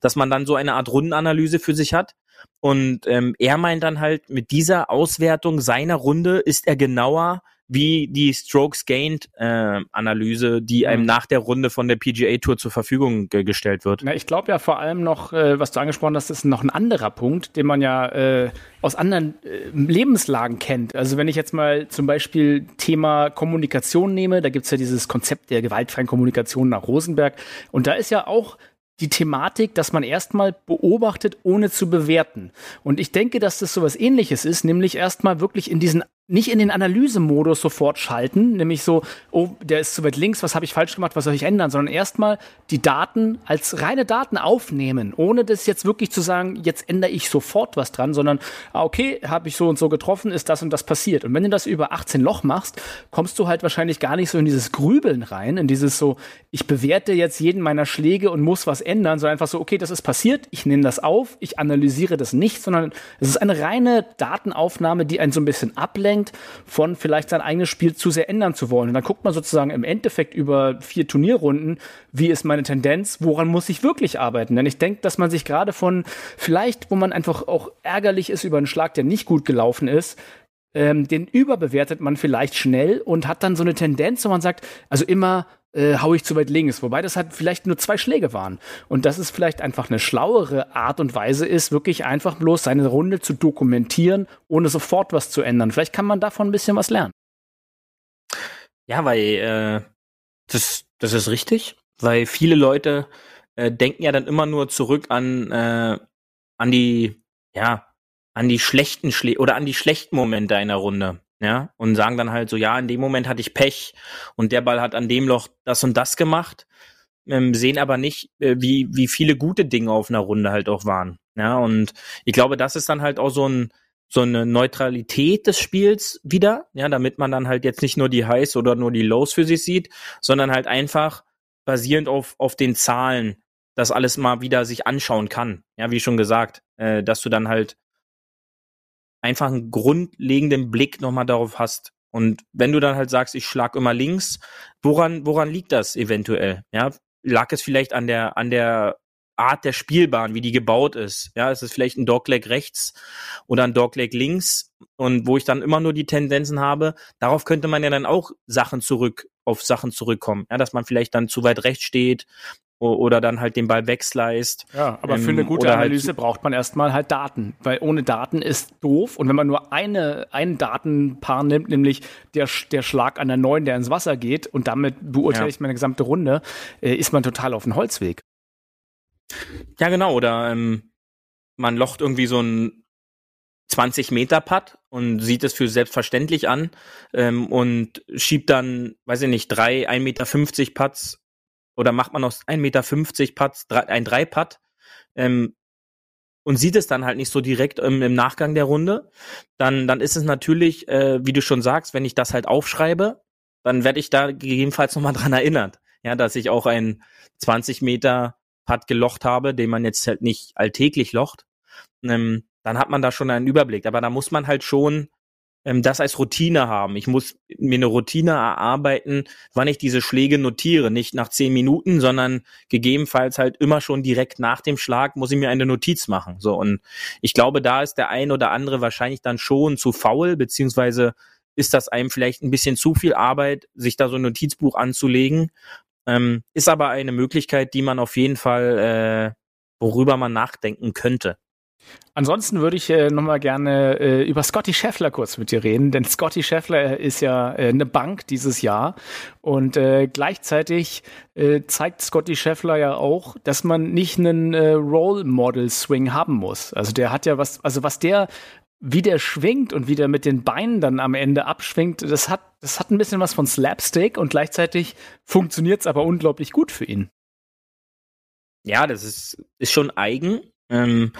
dass man dann so eine Art Rundenanalyse für sich hat. Und ähm, er meint dann halt, mit dieser Auswertung seiner Runde ist er genauer wie die Strokes Gained äh, Analyse, die einem mhm. nach der Runde von der PGA Tour zur Verfügung ge gestellt wird.
Na, ich glaube ja vor allem noch, äh, was du angesprochen hast, ist noch ein anderer Punkt, den man ja äh, aus anderen äh, Lebenslagen kennt. Also wenn ich jetzt mal zum Beispiel Thema Kommunikation nehme, da gibt's ja dieses Konzept der gewaltfreien Kommunikation nach Rosenberg und da ist ja auch die Thematik, dass man erstmal beobachtet, ohne zu bewerten. Und ich denke, dass das sowas ähnliches ist, nämlich erstmal wirklich in diesen nicht in den Analysemodus sofort schalten, nämlich so, oh, der ist zu weit links, was habe ich falsch gemacht, was soll ich ändern, sondern erstmal die Daten als reine Daten aufnehmen, ohne das jetzt wirklich zu sagen, jetzt ändere ich sofort was dran, sondern, ah, okay, habe ich so und so getroffen, ist das und das passiert. Und wenn du das über 18 Loch machst, kommst du halt wahrscheinlich gar nicht so in dieses Grübeln rein, in dieses so, ich bewerte jetzt jeden meiner Schläge und muss was ändern, sondern einfach so, okay, das ist passiert, ich nehme das auf, ich analysiere das nicht, sondern es ist eine reine Datenaufnahme, die einen so ein bisschen ablenkt, ablenkt von vielleicht sein eigenes Spiel zu sehr ändern zu wollen. Und dann guckt man sozusagen im Endeffekt über vier Turnierrunden, wie ist meine Tendenz, woran muss ich wirklich arbeiten? Denn ich denke, dass man sich gerade von vielleicht, wo man einfach auch ärgerlich ist über einen Schlag, der nicht gut gelaufen ist, ähm, den überbewertet man vielleicht schnell und hat dann so eine Tendenz, wo man sagt, also immer äh, hau ich zu weit links, wobei das halt vielleicht nur zwei Schläge waren. Und das ist vielleicht einfach eine schlauere Art und Weise ist, wirklich einfach bloß seine Runde zu dokumentieren, ohne sofort was zu ändern. Vielleicht kann man davon ein bisschen was lernen.
Ja, weil äh, das, das ist richtig, weil viele Leute äh, denken ja dann immer nur zurück an, äh, an die, ja, an die schlechten Schlä oder an die schlechten Momente einer Runde. Ja, und sagen dann halt so, ja, in dem Moment hatte ich Pech und der Ball hat an dem Loch das und das gemacht, ähm, sehen aber nicht, äh, wie, wie viele gute Dinge auf einer Runde halt auch waren. Ja, und ich glaube, das ist dann halt auch so ein, so eine Neutralität des Spiels wieder, ja, damit man dann halt jetzt nicht nur die Highs oder nur die Lows für sich sieht, sondern halt einfach basierend auf, auf den Zahlen das alles mal wieder sich anschauen kann. Ja, wie schon gesagt, äh, dass du dann halt einfach einen grundlegenden Blick nochmal darauf hast. Und wenn du dann halt sagst, ich schlag immer links, woran, woran liegt das eventuell? Ja, lag es vielleicht an der, an der Art der Spielbahn, wie die gebaut ist. Ja, ist es vielleicht ein Dogleg rechts oder ein Dogleg links und wo ich dann immer nur die Tendenzen habe, darauf könnte man ja dann auch Sachen zurück, auf Sachen zurückkommen. Ja, dass man vielleicht dann zu weit rechts steht oder dann halt den Ball wegslice.
Ja, aber ähm, für eine gute halt Analyse halt braucht man erstmal halt Daten, weil ohne Daten ist doof und wenn man nur eine, ein Datenpaar nimmt, nämlich der, der Schlag an der neuen, der ins Wasser geht und damit beurteile ja. ich meine gesamte Runde, äh, ist man total auf dem Holzweg.
Ja, genau, oder ähm, man locht irgendwie so ein 20 Meter Putt und sieht es für selbstverständlich an ähm, und schiebt dann, weiß ich nicht, drei 1,50 Meter Putts oder macht man aus 1,50 Meter Putts ein drei Putt ähm, und sieht es dann halt nicht so direkt im, im Nachgang der Runde, dann, dann ist es natürlich, äh, wie du schon sagst, wenn ich das halt aufschreibe, dann werde ich da gegebenenfalls nochmal dran erinnert, ja, dass ich auch ein 20 Meter Putt gelocht habe, den man jetzt halt nicht alltäglich locht. Ähm, dann hat man da schon einen Überblick. Aber da muss man halt schon ähm, das als Routine haben. Ich muss mir eine Routine erarbeiten, wann ich diese Schläge notiere. Nicht nach zehn Minuten, sondern gegebenenfalls halt immer schon direkt nach dem Schlag muss ich mir eine Notiz machen. So und ich glaube, da ist der ein oder andere wahrscheinlich dann schon zu faul, beziehungsweise ist das einem vielleicht ein bisschen zu viel Arbeit, sich da so ein Notizbuch anzulegen. Ähm, ist aber eine Möglichkeit, die man auf jeden Fall, äh, worüber man nachdenken könnte.
Ansonsten würde ich äh, nochmal gerne äh, über Scotty Scheffler kurz mit dir reden, denn Scotty Scheffler ist ja äh, eine Bank dieses Jahr und äh, gleichzeitig äh, zeigt Scotty Scheffler ja auch, dass man nicht einen äh, Role Model Swing haben muss. Also der hat ja was, also was der wie der schwingt und wie der mit den Beinen dann am Ende abschwingt, das hat, das hat ein bisschen was von Slapstick und gleichzeitig funktioniert es aber unglaublich gut für ihn.
Ja, das ist, ist schon eigen. Ähm,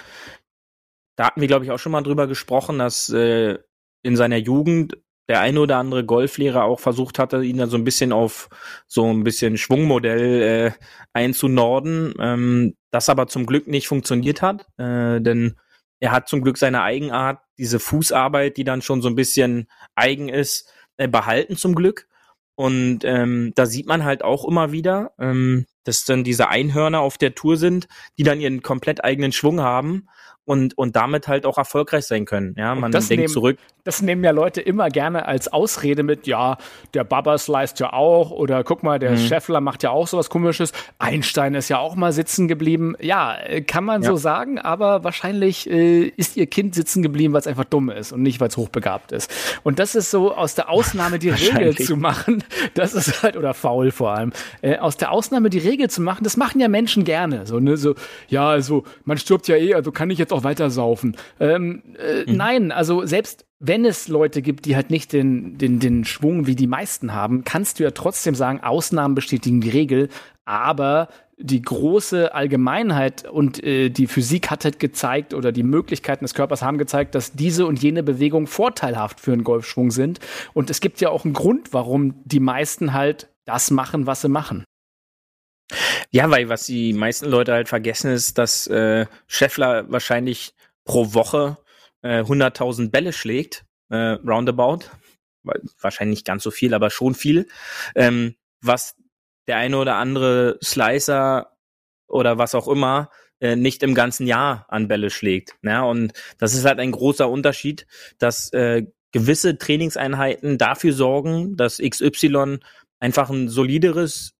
da hatten wir, glaube ich, auch schon mal drüber gesprochen, dass äh, in seiner Jugend der eine oder andere Golflehrer auch versucht hatte, ihn dann so ein bisschen auf so ein bisschen Schwungmodell äh, einzunorden, ähm, das aber zum Glück nicht funktioniert hat, äh, denn er hat zum Glück seine Eigenart, diese Fußarbeit, die dann schon so ein bisschen eigen ist, äh, behalten zum Glück. Und ähm, da sieht man halt auch immer wieder, ähm, dass dann diese Einhörner auf der Tour sind, die dann ihren komplett eigenen Schwung haben und, und damit halt auch erfolgreich sein können. Ja, man denkt
nehmen,
zurück.
Das nehmen ja Leute immer gerne als Ausrede mit, ja, der Baba sliced ja auch oder guck mal, der mhm. Scheffler macht ja auch sowas komisches. Einstein ist ja auch mal sitzen geblieben. Ja, äh, kann man ja. so sagen, aber wahrscheinlich äh, ist ihr Kind sitzen geblieben, weil es einfach dumm ist und nicht, weil es hochbegabt ist. Und das ist so aus der Ausnahme *laughs* die Regel zu machen. *laughs* Das ist halt, oder faul vor allem, äh, aus der Ausnahme die Regel zu machen, das machen ja Menschen gerne. So, ne, so, ja, also man stirbt ja eh, also kann ich jetzt auch weiter saufen. Ähm, äh, mhm. Nein, also selbst wenn es Leute gibt, die halt nicht den, den, den Schwung wie die meisten haben, kannst du ja trotzdem sagen, Ausnahmen bestätigen die Regel, aber die große Allgemeinheit und äh, die Physik hat halt gezeigt oder die Möglichkeiten des Körpers haben gezeigt, dass diese und jene Bewegungen vorteilhaft für einen Golfschwung sind. Und es gibt ja auch einen Grund, warum die meisten halt das machen, was sie machen.
Ja, weil was die meisten Leute halt vergessen ist, dass äh, Scheffler wahrscheinlich pro Woche äh, 100.000 Bälle schlägt, äh, roundabout. Wahrscheinlich nicht ganz so viel, aber schon viel. Ähm, was der eine oder andere Slicer oder was auch immer äh, nicht im ganzen Jahr an Bälle schlägt. Ja, und das ist halt ein großer Unterschied, dass äh, gewisse Trainingseinheiten dafür sorgen, dass XY einfach ein solideres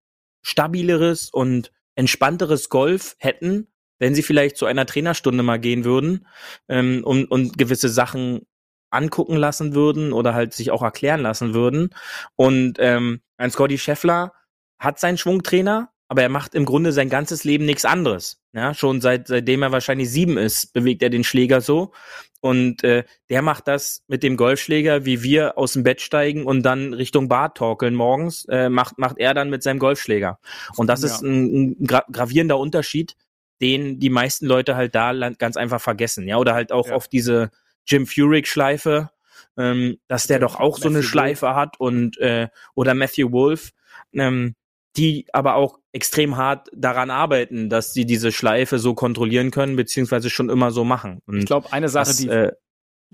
stabileres und entspannteres Golf hätten, wenn sie vielleicht zu einer Trainerstunde mal gehen würden ähm, und, und gewisse Sachen angucken lassen würden oder halt sich auch erklären lassen würden. Und ähm, ein Scotty Scheffler hat seinen Schwungtrainer, aber er macht im Grunde sein ganzes Leben nichts anderes. Ja, schon seit seitdem er wahrscheinlich sieben ist, bewegt er den Schläger so. Und äh, der macht das mit dem Golfschläger, wie wir aus dem Bett steigen und dann Richtung Bad torkeln morgens, äh, macht, macht er dann mit seinem Golfschläger. Und das ja. ist ein, ein gra gravierender Unterschied, den die meisten Leute halt da ganz einfach vergessen. Ja, oder halt auch ja. auf diese Jim Furyk-Schleife, ähm, dass der doch auch Matthew so eine Schleife Wolf. hat und äh, oder Matthew Wolf. Ähm, die aber auch extrem hart daran arbeiten, dass sie diese Schleife so kontrollieren können, beziehungsweise schon immer so machen.
Und ich glaube, eine Sache, das, die äh,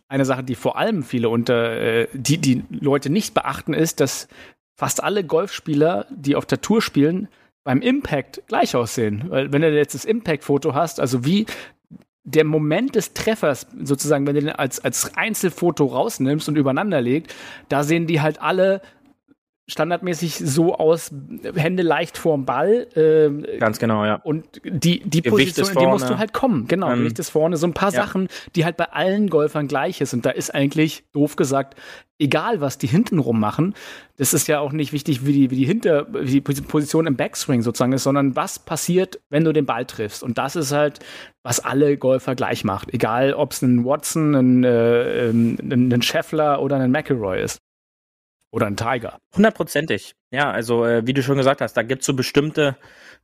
eine Sache, die vor allem viele unter äh, die die Leute nicht beachten, ist, dass fast alle Golfspieler, die auf der Tour spielen, beim Impact gleich aussehen. Weil wenn du jetzt das Impact-Foto hast, also wie der Moment des Treffers, sozusagen, wenn du den als, als Einzelfoto rausnimmst und übereinander legt, da sehen die halt alle standardmäßig so aus, Hände leicht vorm Ball.
Äh, Ganz genau, ja.
Und die, die Position, in die musst du halt kommen. Genau, ähm, Gewicht ist vorne. So ein paar ja. Sachen, die halt bei allen Golfern gleich ist. Und da ist eigentlich, doof gesagt, egal was die hintenrum machen, das ist ja auch nicht wichtig, wie die, wie die Hinter, wie die Position im Backswing sozusagen ist, sondern was passiert, wenn du den Ball triffst. Und das ist halt, was alle Golfer gleich macht. Egal, ob es ein Watson, ein, äh, ein, ein Scheffler oder ein McElroy ist. Oder ein Tiger.
Hundertprozentig. Ja, also äh, wie du schon gesagt hast, da gibt's so bestimmte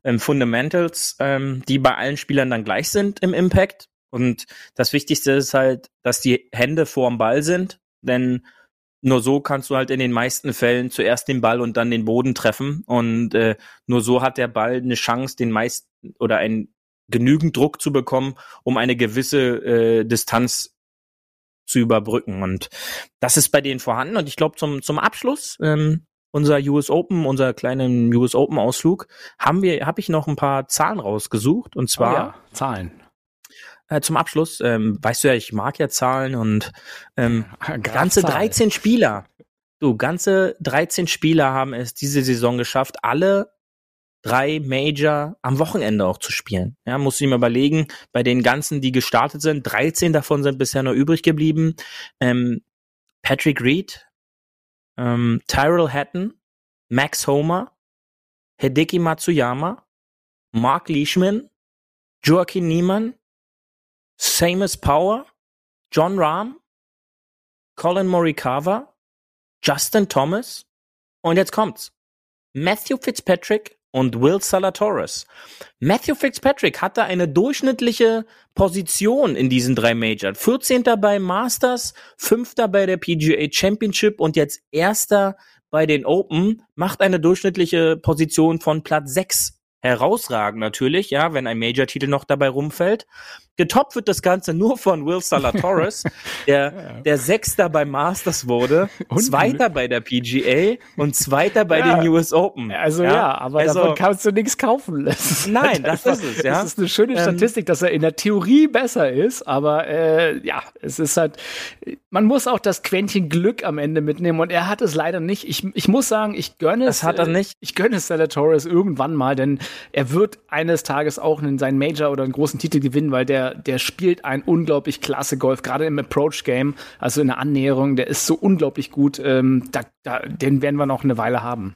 ähm, Fundamentals, ähm, die bei allen Spielern dann gleich sind im Impact. Und das Wichtigste ist halt, dass die Hände vorm Ball sind, denn nur so kannst du halt in den meisten Fällen zuerst den Ball und dann den Boden treffen. Und äh, nur so hat der Ball eine Chance, den meisten oder einen genügend Druck zu bekommen, um eine gewisse äh, Distanz zu überbrücken. Und das ist bei denen vorhanden. Und ich glaube, zum, zum Abschluss ähm, unser US Open, unser kleinen US Open Ausflug, haben wir, habe ich noch ein paar Zahlen rausgesucht. Und zwar
oh ja, Zahlen.
Äh, zum Abschluss, ähm, weißt du ja, ich mag ja Zahlen und ähm, ganze 13 Spieler. Du, ganze 13 Spieler haben es diese Saison geschafft, alle drei Major am Wochenende auch zu spielen. Ja, muss ich mir überlegen, bei den ganzen, die gestartet sind, 13 davon sind bisher noch übrig geblieben. Ähm, Patrick Reed, ähm, Tyrell Hatton, Max Homer, Hideki Matsuyama, Mark Leishman, Joaquin Niemann, Seamus Power, John Rahm, Colin Morikawa, Justin Thomas und jetzt kommt's. Matthew Fitzpatrick und Will Salatoris. Matthew Fitzpatrick hatte eine durchschnittliche Position in diesen drei Majors. 14. bei Masters, 5. bei der PGA Championship und jetzt erster bei den Open, macht eine durchschnittliche Position von Platz 6 herausragend natürlich, ja, wenn ein Major-Titel noch dabei rumfällt. Getoppt wird das Ganze nur von Will Salatoris, *laughs* der, ja. der Sechster beim Masters wurde, *laughs* und Zweiter bei der PGA und Zweiter bei ja. den US Open.
Also ja, ja aber also, davon kannst du nichts kaufen. *laughs*
Das nein, das einfach, ist es, ja.
Das ist eine schöne ähm, Statistik, ähm, dass er in der Theorie besser ist, aber äh, ja, es ist halt, man muss auch das Quäntchen Glück am Ende mitnehmen und er hat es leider nicht. Ich, ich muss sagen, ich gönne
es. Das hat er äh, nicht.
Ich gönne Salatoris irgendwann mal, denn er wird eines Tages auch in seinen Major oder einen großen Titel gewinnen, weil der, der spielt ein unglaublich klasse Golf, gerade im Approach-Game, also in der Annäherung, der ist so unglaublich gut, ähm, da, da, den werden wir noch eine Weile haben.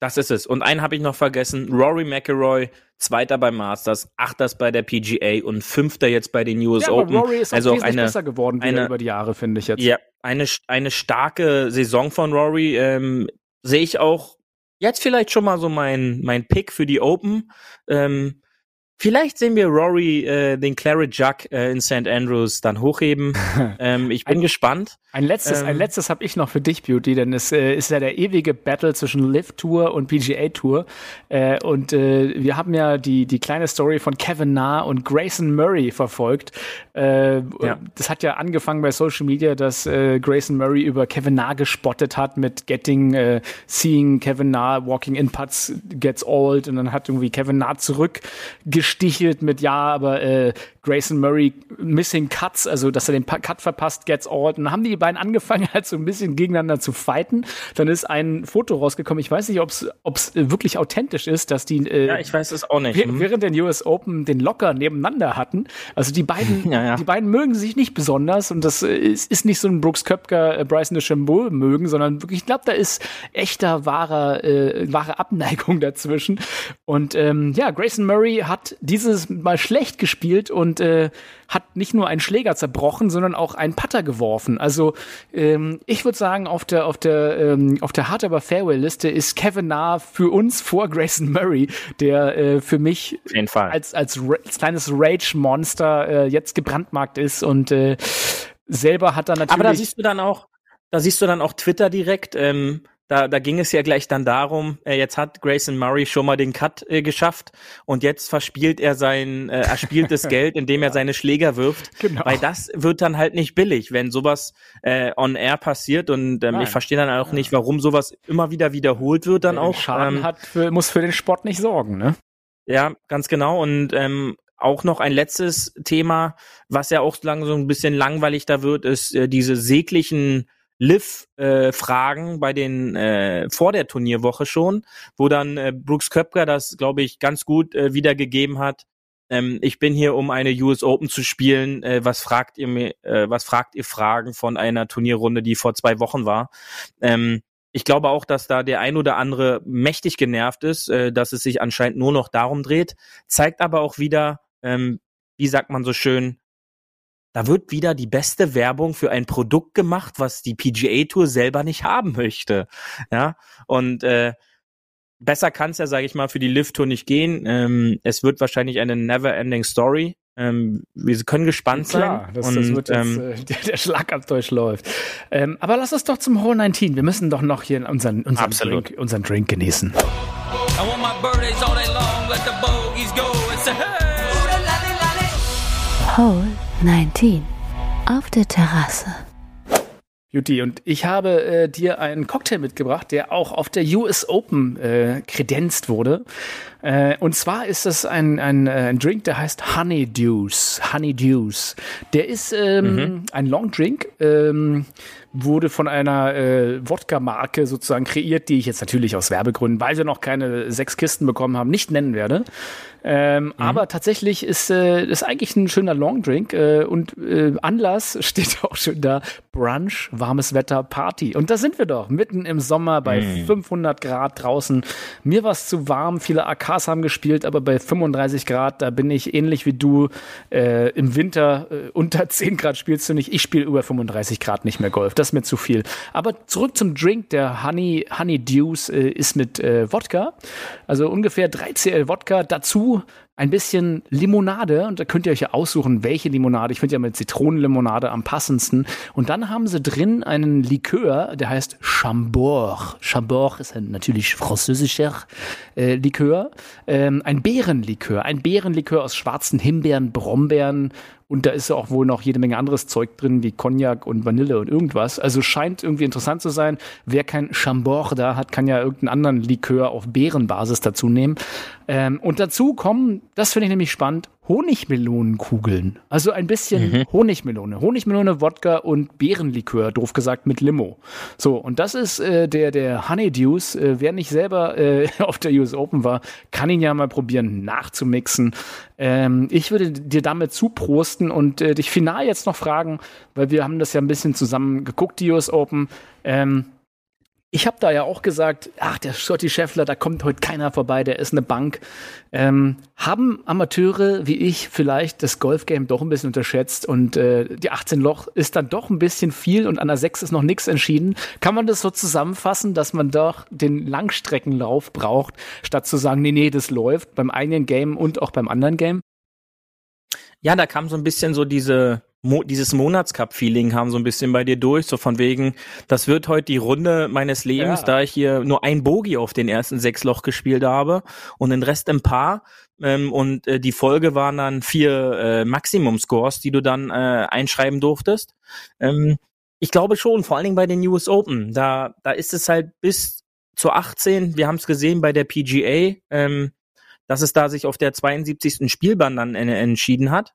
Das ist es. Und einen habe ich noch vergessen. Rory McIlroy, Zweiter beim Masters, Achter bei der PGA und Fünfter jetzt bei den US ja, Open.
Aber Rory ist also auch eine, besser geworden eine, über die Jahre, finde ich jetzt.
Ja, eine, eine starke Saison von Rory ähm, sehe ich auch Jetzt vielleicht schon mal so mein, mein Pick für die Open. Ähm, Vielleicht sehen wir Rory äh, den Claret Jug äh, in St. Andrews dann hochheben. *laughs* ähm, ich bin ein, gespannt.
Ein letztes, ähm, ein letztes habe ich noch für dich, Beauty, denn es äh, ist ja der ewige Battle zwischen Live Tour und PGA Tour. Äh, und äh, wir haben ja die die kleine Story von Kevin Na und Grayson Murray verfolgt. Äh, ja. Das hat ja angefangen bei Social Media, dass äh, Grayson Murray über Kevin Na gespottet hat mit Getting, äh, Seeing Kevin Na Walking in Putts gets old und dann hat irgendwie Kevin Na zurück gestichelt mit ja, aber äh, Grayson Murray Missing Cuts, also dass er den Cut verpasst, gets all. Und dann haben die beiden angefangen, *laughs* halt so ein bisschen gegeneinander zu fighten. Dann ist ein Foto rausgekommen. Ich weiß nicht, ob es wirklich authentisch ist, dass die
äh, ja, ich weiß es auch nicht.
Hm. während den US Open den locker nebeneinander hatten. Also die beiden, *laughs* ja, ja. die beiden mögen sich nicht besonders und das ist, ist nicht so ein Brooks Köpker, äh, Bryson DeChambeau mögen, sondern wirklich, ich glaube, da ist echter wahrer, äh, wahre Abneigung *laughs* dazwischen. Und ähm, ja, Grayson Murray hat dieses Mal schlecht gespielt und äh, hat nicht nur einen Schläger zerbrochen, sondern auch einen Putter geworfen. Also ähm, ich würde sagen, auf der auf der ähm, auf der Hard aber Fairway Liste ist Kevin Na für uns vor Grayson Murray, der äh, für mich als als, als kleines Rage Monster äh, jetzt gebrandmarkt ist und äh, selber hat er natürlich.
Aber da siehst du dann auch, da siehst du dann auch Twitter direkt. Ähm, da, da ging es ja gleich dann darum, äh, jetzt hat Grayson Murray schon mal den Cut äh, geschafft und jetzt verspielt er sein äh, erspieltes *laughs* Geld, indem er seine Schläger wirft. Genau. Weil das wird dann halt nicht billig, wenn sowas äh, on air passiert und ähm, ich verstehe dann auch ja. nicht, warum sowas immer wieder wiederholt wird dann auch.
Schaden ähm, hat für, muss für den Sport nicht sorgen, ne?
Ja, ganz genau. Und ähm, auch noch ein letztes Thema, was ja auch lang so ein bisschen langweilig da wird, ist äh, diese säglichen Liv-Fragen äh, bei den äh, vor der Turnierwoche schon, wo dann äh, Brooks Köpker das, glaube ich, ganz gut äh, wiedergegeben hat. Ähm, ich bin hier, um eine US Open zu spielen. Äh, was fragt ihr mir? Äh, was fragt ihr Fragen von einer Turnierrunde, die vor zwei Wochen war? Ähm, ich glaube auch, dass da der ein oder andere mächtig genervt ist, äh, dass es sich anscheinend nur noch darum dreht. Zeigt aber auch wieder, ähm, wie sagt man so schön, da wird wieder die beste Werbung für ein Produkt gemacht, was die PGA Tour selber nicht haben möchte. Ja, und äh, besser kann es ja, sage ich mal, für die Lift Tour nicht gehen. Ähm, es wird wahrscheinlich eine Never-Ending Story. Ähm, wir können gespannt
Klar,
sein.
Das, und, das wird jetzt, ähm, äh, *laughs* der, der Schlagabtausch läuft. Ähm, aber lass uns doch zum Hole 19. Wir müssen doch noch hier unseren, unseren, Drink, unseren Drink genießen. I want my birthdays all day long, let the bogeys go. It's a hey!
Hole 19 auf der Terrasse.
Juti, und ich habe äh, dir einen Cocktail mitgebracht, der auch auf der US Open äh, kredenzt wurde. Äh, und zwar ist das ein, ein, äh, ein Drink, der heißt Honey Honeydews. Honeydews. Der ist ähm, mhm. ein Long Drink, ähm, wurde von einer äh, Wodka-Marke sozusagen kreiert, die ich jetzt natürlich aus Werbegründen, weil sie noch keine sechs Kisten bekommen haben, nicht nennen werde. Ähm, mhm. Aber tatsächlich ist äh, ist eigentlich ein schöner Longdrink äh, und äh, Anlass *laughs* steht auch schon da Brunch, warmes Wetter, Party. Und da sind wir doch mitten im Sommer bei mhm. 500 Grad draußen. Mir war es zu warm, viele AKs haben gespielt, aber bei 35 Grad, da bin ich ähnlich wie du. Äh, Im Winter äh, unter 10 Grad spielst du nicht. Ich spiele über 35 Grad nicht mehr Golf. Das ist mir zu viel. Aber zurück zum Drink. Der Honey, Honey Dews äh, ist mit äh, Wodka. Also ungefähr 3 CL Wodka. Dazu ein bisschen Limonade und da könnt ihr euch ja aussuchen, welche Limonade. Ich finde ja mit Zitronenlimonade am passendsten. Und dann haben sie drin einen Likör, der heißt Chambord. Chambord ist ein natürlich französischer äh, Likör. Ähm, ein Beerenlikör. Ein Beerenlikör aus schwarzen Himbeeren, Brombeeren, und da ist ja auch wohl noch jede Menge anderes Zeug drin, wie Cognac und Vanille und irgendwas. Also scheint irgendwie interessant zu sein. Wer kein Chambord da hat, kann ja irgendeinen anderen Likör auf Beerenbasis dazu nehmen. Ähm, und dazu kommen, das finde ich nämlich spannend, Honigmelonenkugeln. Also ein bisschen mhm. Honigmelone. Honigmelone, Wodka und Beerenlikör, doof gesagt, mit Limo. So, und das ist äh, der, der Honeydews. Äh, wer nicht selber äh, *laughs* auf der US Open war, kann ihn ja mal probieren nachzumixen. Ähm, ich würde dir damit zuprosten und äh, dich final jetzt noch fragen, weil wir haben das ja ein bisschen zusammen geguckt, die US Open. Ähm, ich habe da ja auch gesagt, ach, der Scotty Scheffler, da kommt heute keiner vorbei, der ist eine Bank. Ähm, haben Amateure wie ich vielleicht das Golfgame doch ein bisschen unterschätzt und äh, die 18 Loch ist dann doch ein bisschen viel und an der 6 ist noch nichts entschieden. Kann man das so zusammenfassen, dass man doch den Langstreckenlauf braucht, statt zu sagen, nee, nee, das läuft beim einen Game und auch beim anderen Game?
Ja, da kam so ein bisschen so diese Mo dieses Monatscup-Feeling haben so ein bisschen bei dir durch, so von wegen, das wird heute die Runde meines Lebens, ja. da ich hier nur ein Bogie auf den ersten sechs Loch gespielt habe und den Rest im Paar. Ähm, und äh, die Folge waren dann vier äh, Maximum-Scores, die du dann äh, einschreiben durftest. Ähm, ich glaube schon, vor allen Dingen bei den US Open, da, da ist es halt bis zur 18, wir haben es gesehen bei der PGA, ähm, dass es da sich auf der 72. Spielbahn dann entschieden hat.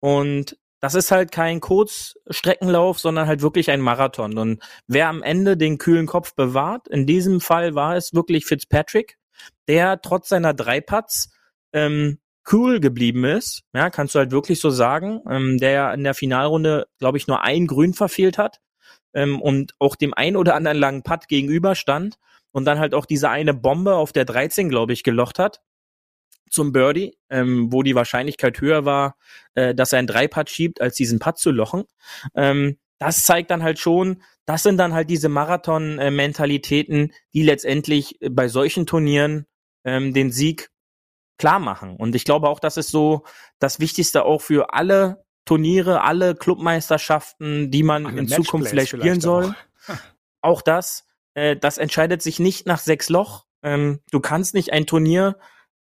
Und das ist halt kein Kurzstreckenlauf, sondern halt wirklich ein Marathon. Und wer am Ende den kühlen Kopf bewahrt, in diesem Fall war es wirklich Fitzpatrick, der trotz seiner drei Putts ähm, cool geblieben ist, ja, kannst du halt wirklich so sagen, ähm, der in der Finalrunde, glaube ich, nur ein Grün verfehlt hat ähm, und auch dem ein oder anderen langen Putt gegenüberstand und dann halt auch diese eine Bombe auf der 13, glaube ich, gelocht hat zum Birdie, ähm, wo die Wahrscheinlichkeit höher war, äh, dass er einen Dreipad schiebt, als diesen Putt zu lochen. Ähm, das zeigt dann halt schon, das sind dann halt diese Marathon-Mentalitäten, die letztendlich bei solchen Turnieren ähm, den Sieg klar machen. Und ich glaube auch, das ist so das Wichtigste auch für alle Turniere, alle Clubmeisterschaften, die man in Zukunft vielleicht spielen soll. Auch. *laughs* auch das, äh, das entscheidet sich nicht nach sechs Loch. Ähm, du kannst nicht ein Turnier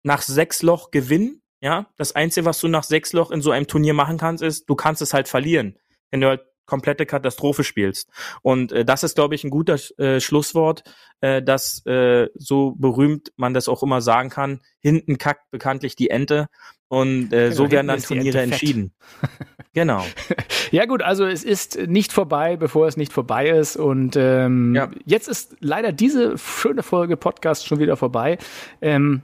nach sechs Loch gewinnen. Ja, das Einzige, was du nach sechs Loch in so einem Turnier machen kannst, ist, du kannst es halt verlieren. Wenn du halt komplette Katastrophe spielst. Und äh, das ist, glaube ich, ein guter äh, Schlusswort, äh, dass äh, so berühmt man das auch immer sagen kann. Hinten kackt bekanntlich die Ente. Und äh, genau, so werden dann Turniere entschieden. *laughs* genau.
Ja gut, also es ist nicht vorbei, bevor es nicht vorbei ist. Und ähm, ja. jetzt ist leider diese schöne Folge Podcast schon wieder vorbei. Ähm,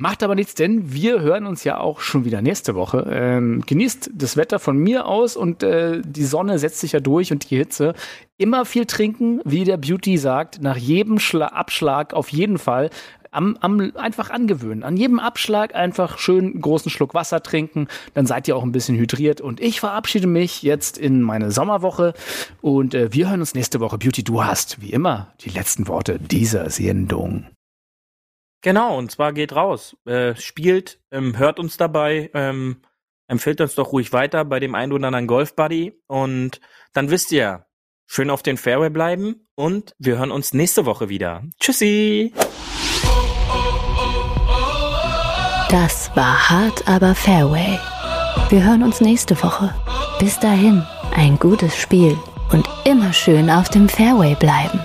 Macht aber nichts, denn wir hören uns ja auch schon wieder nächste Woche. Ähm, genießt das Wetter von mir aus und äh, die Sonne setzt sich ja durch und die Hitze. Immer viel trinken, wie der Beauty sagt, nach jedem Schla Abschlag auf jeden Fall. Am, am, einfach angewöhnen. An jedem Abschlag einfach schön großen Schluck Wasser trinken, dann seid ihr auch ein bisschen hydriert. Und ich verabschiede mich jetzt in meine Sommerwoche und äh, wir hören uns nächste Woche. Beauty, du hast wie immer die letzten Worte dieser Sendung.
Genau, und zwar geht raus, äh, spielt, ähm, hört uns dabei, ähm, empfiehlt uns doch ruhig weiter bei dem einen oder anderen Golf-Buddy und dann wisst ihr, schön auf den Fairway bleiben und wir hören uns nächste Woche wieder. Tschüssi!
Das war hart, aber Fairway. Wir hören uns nächste Woche. Bis dahin, ein gutes Spiel und immer schön auf dem Fairway bleiben.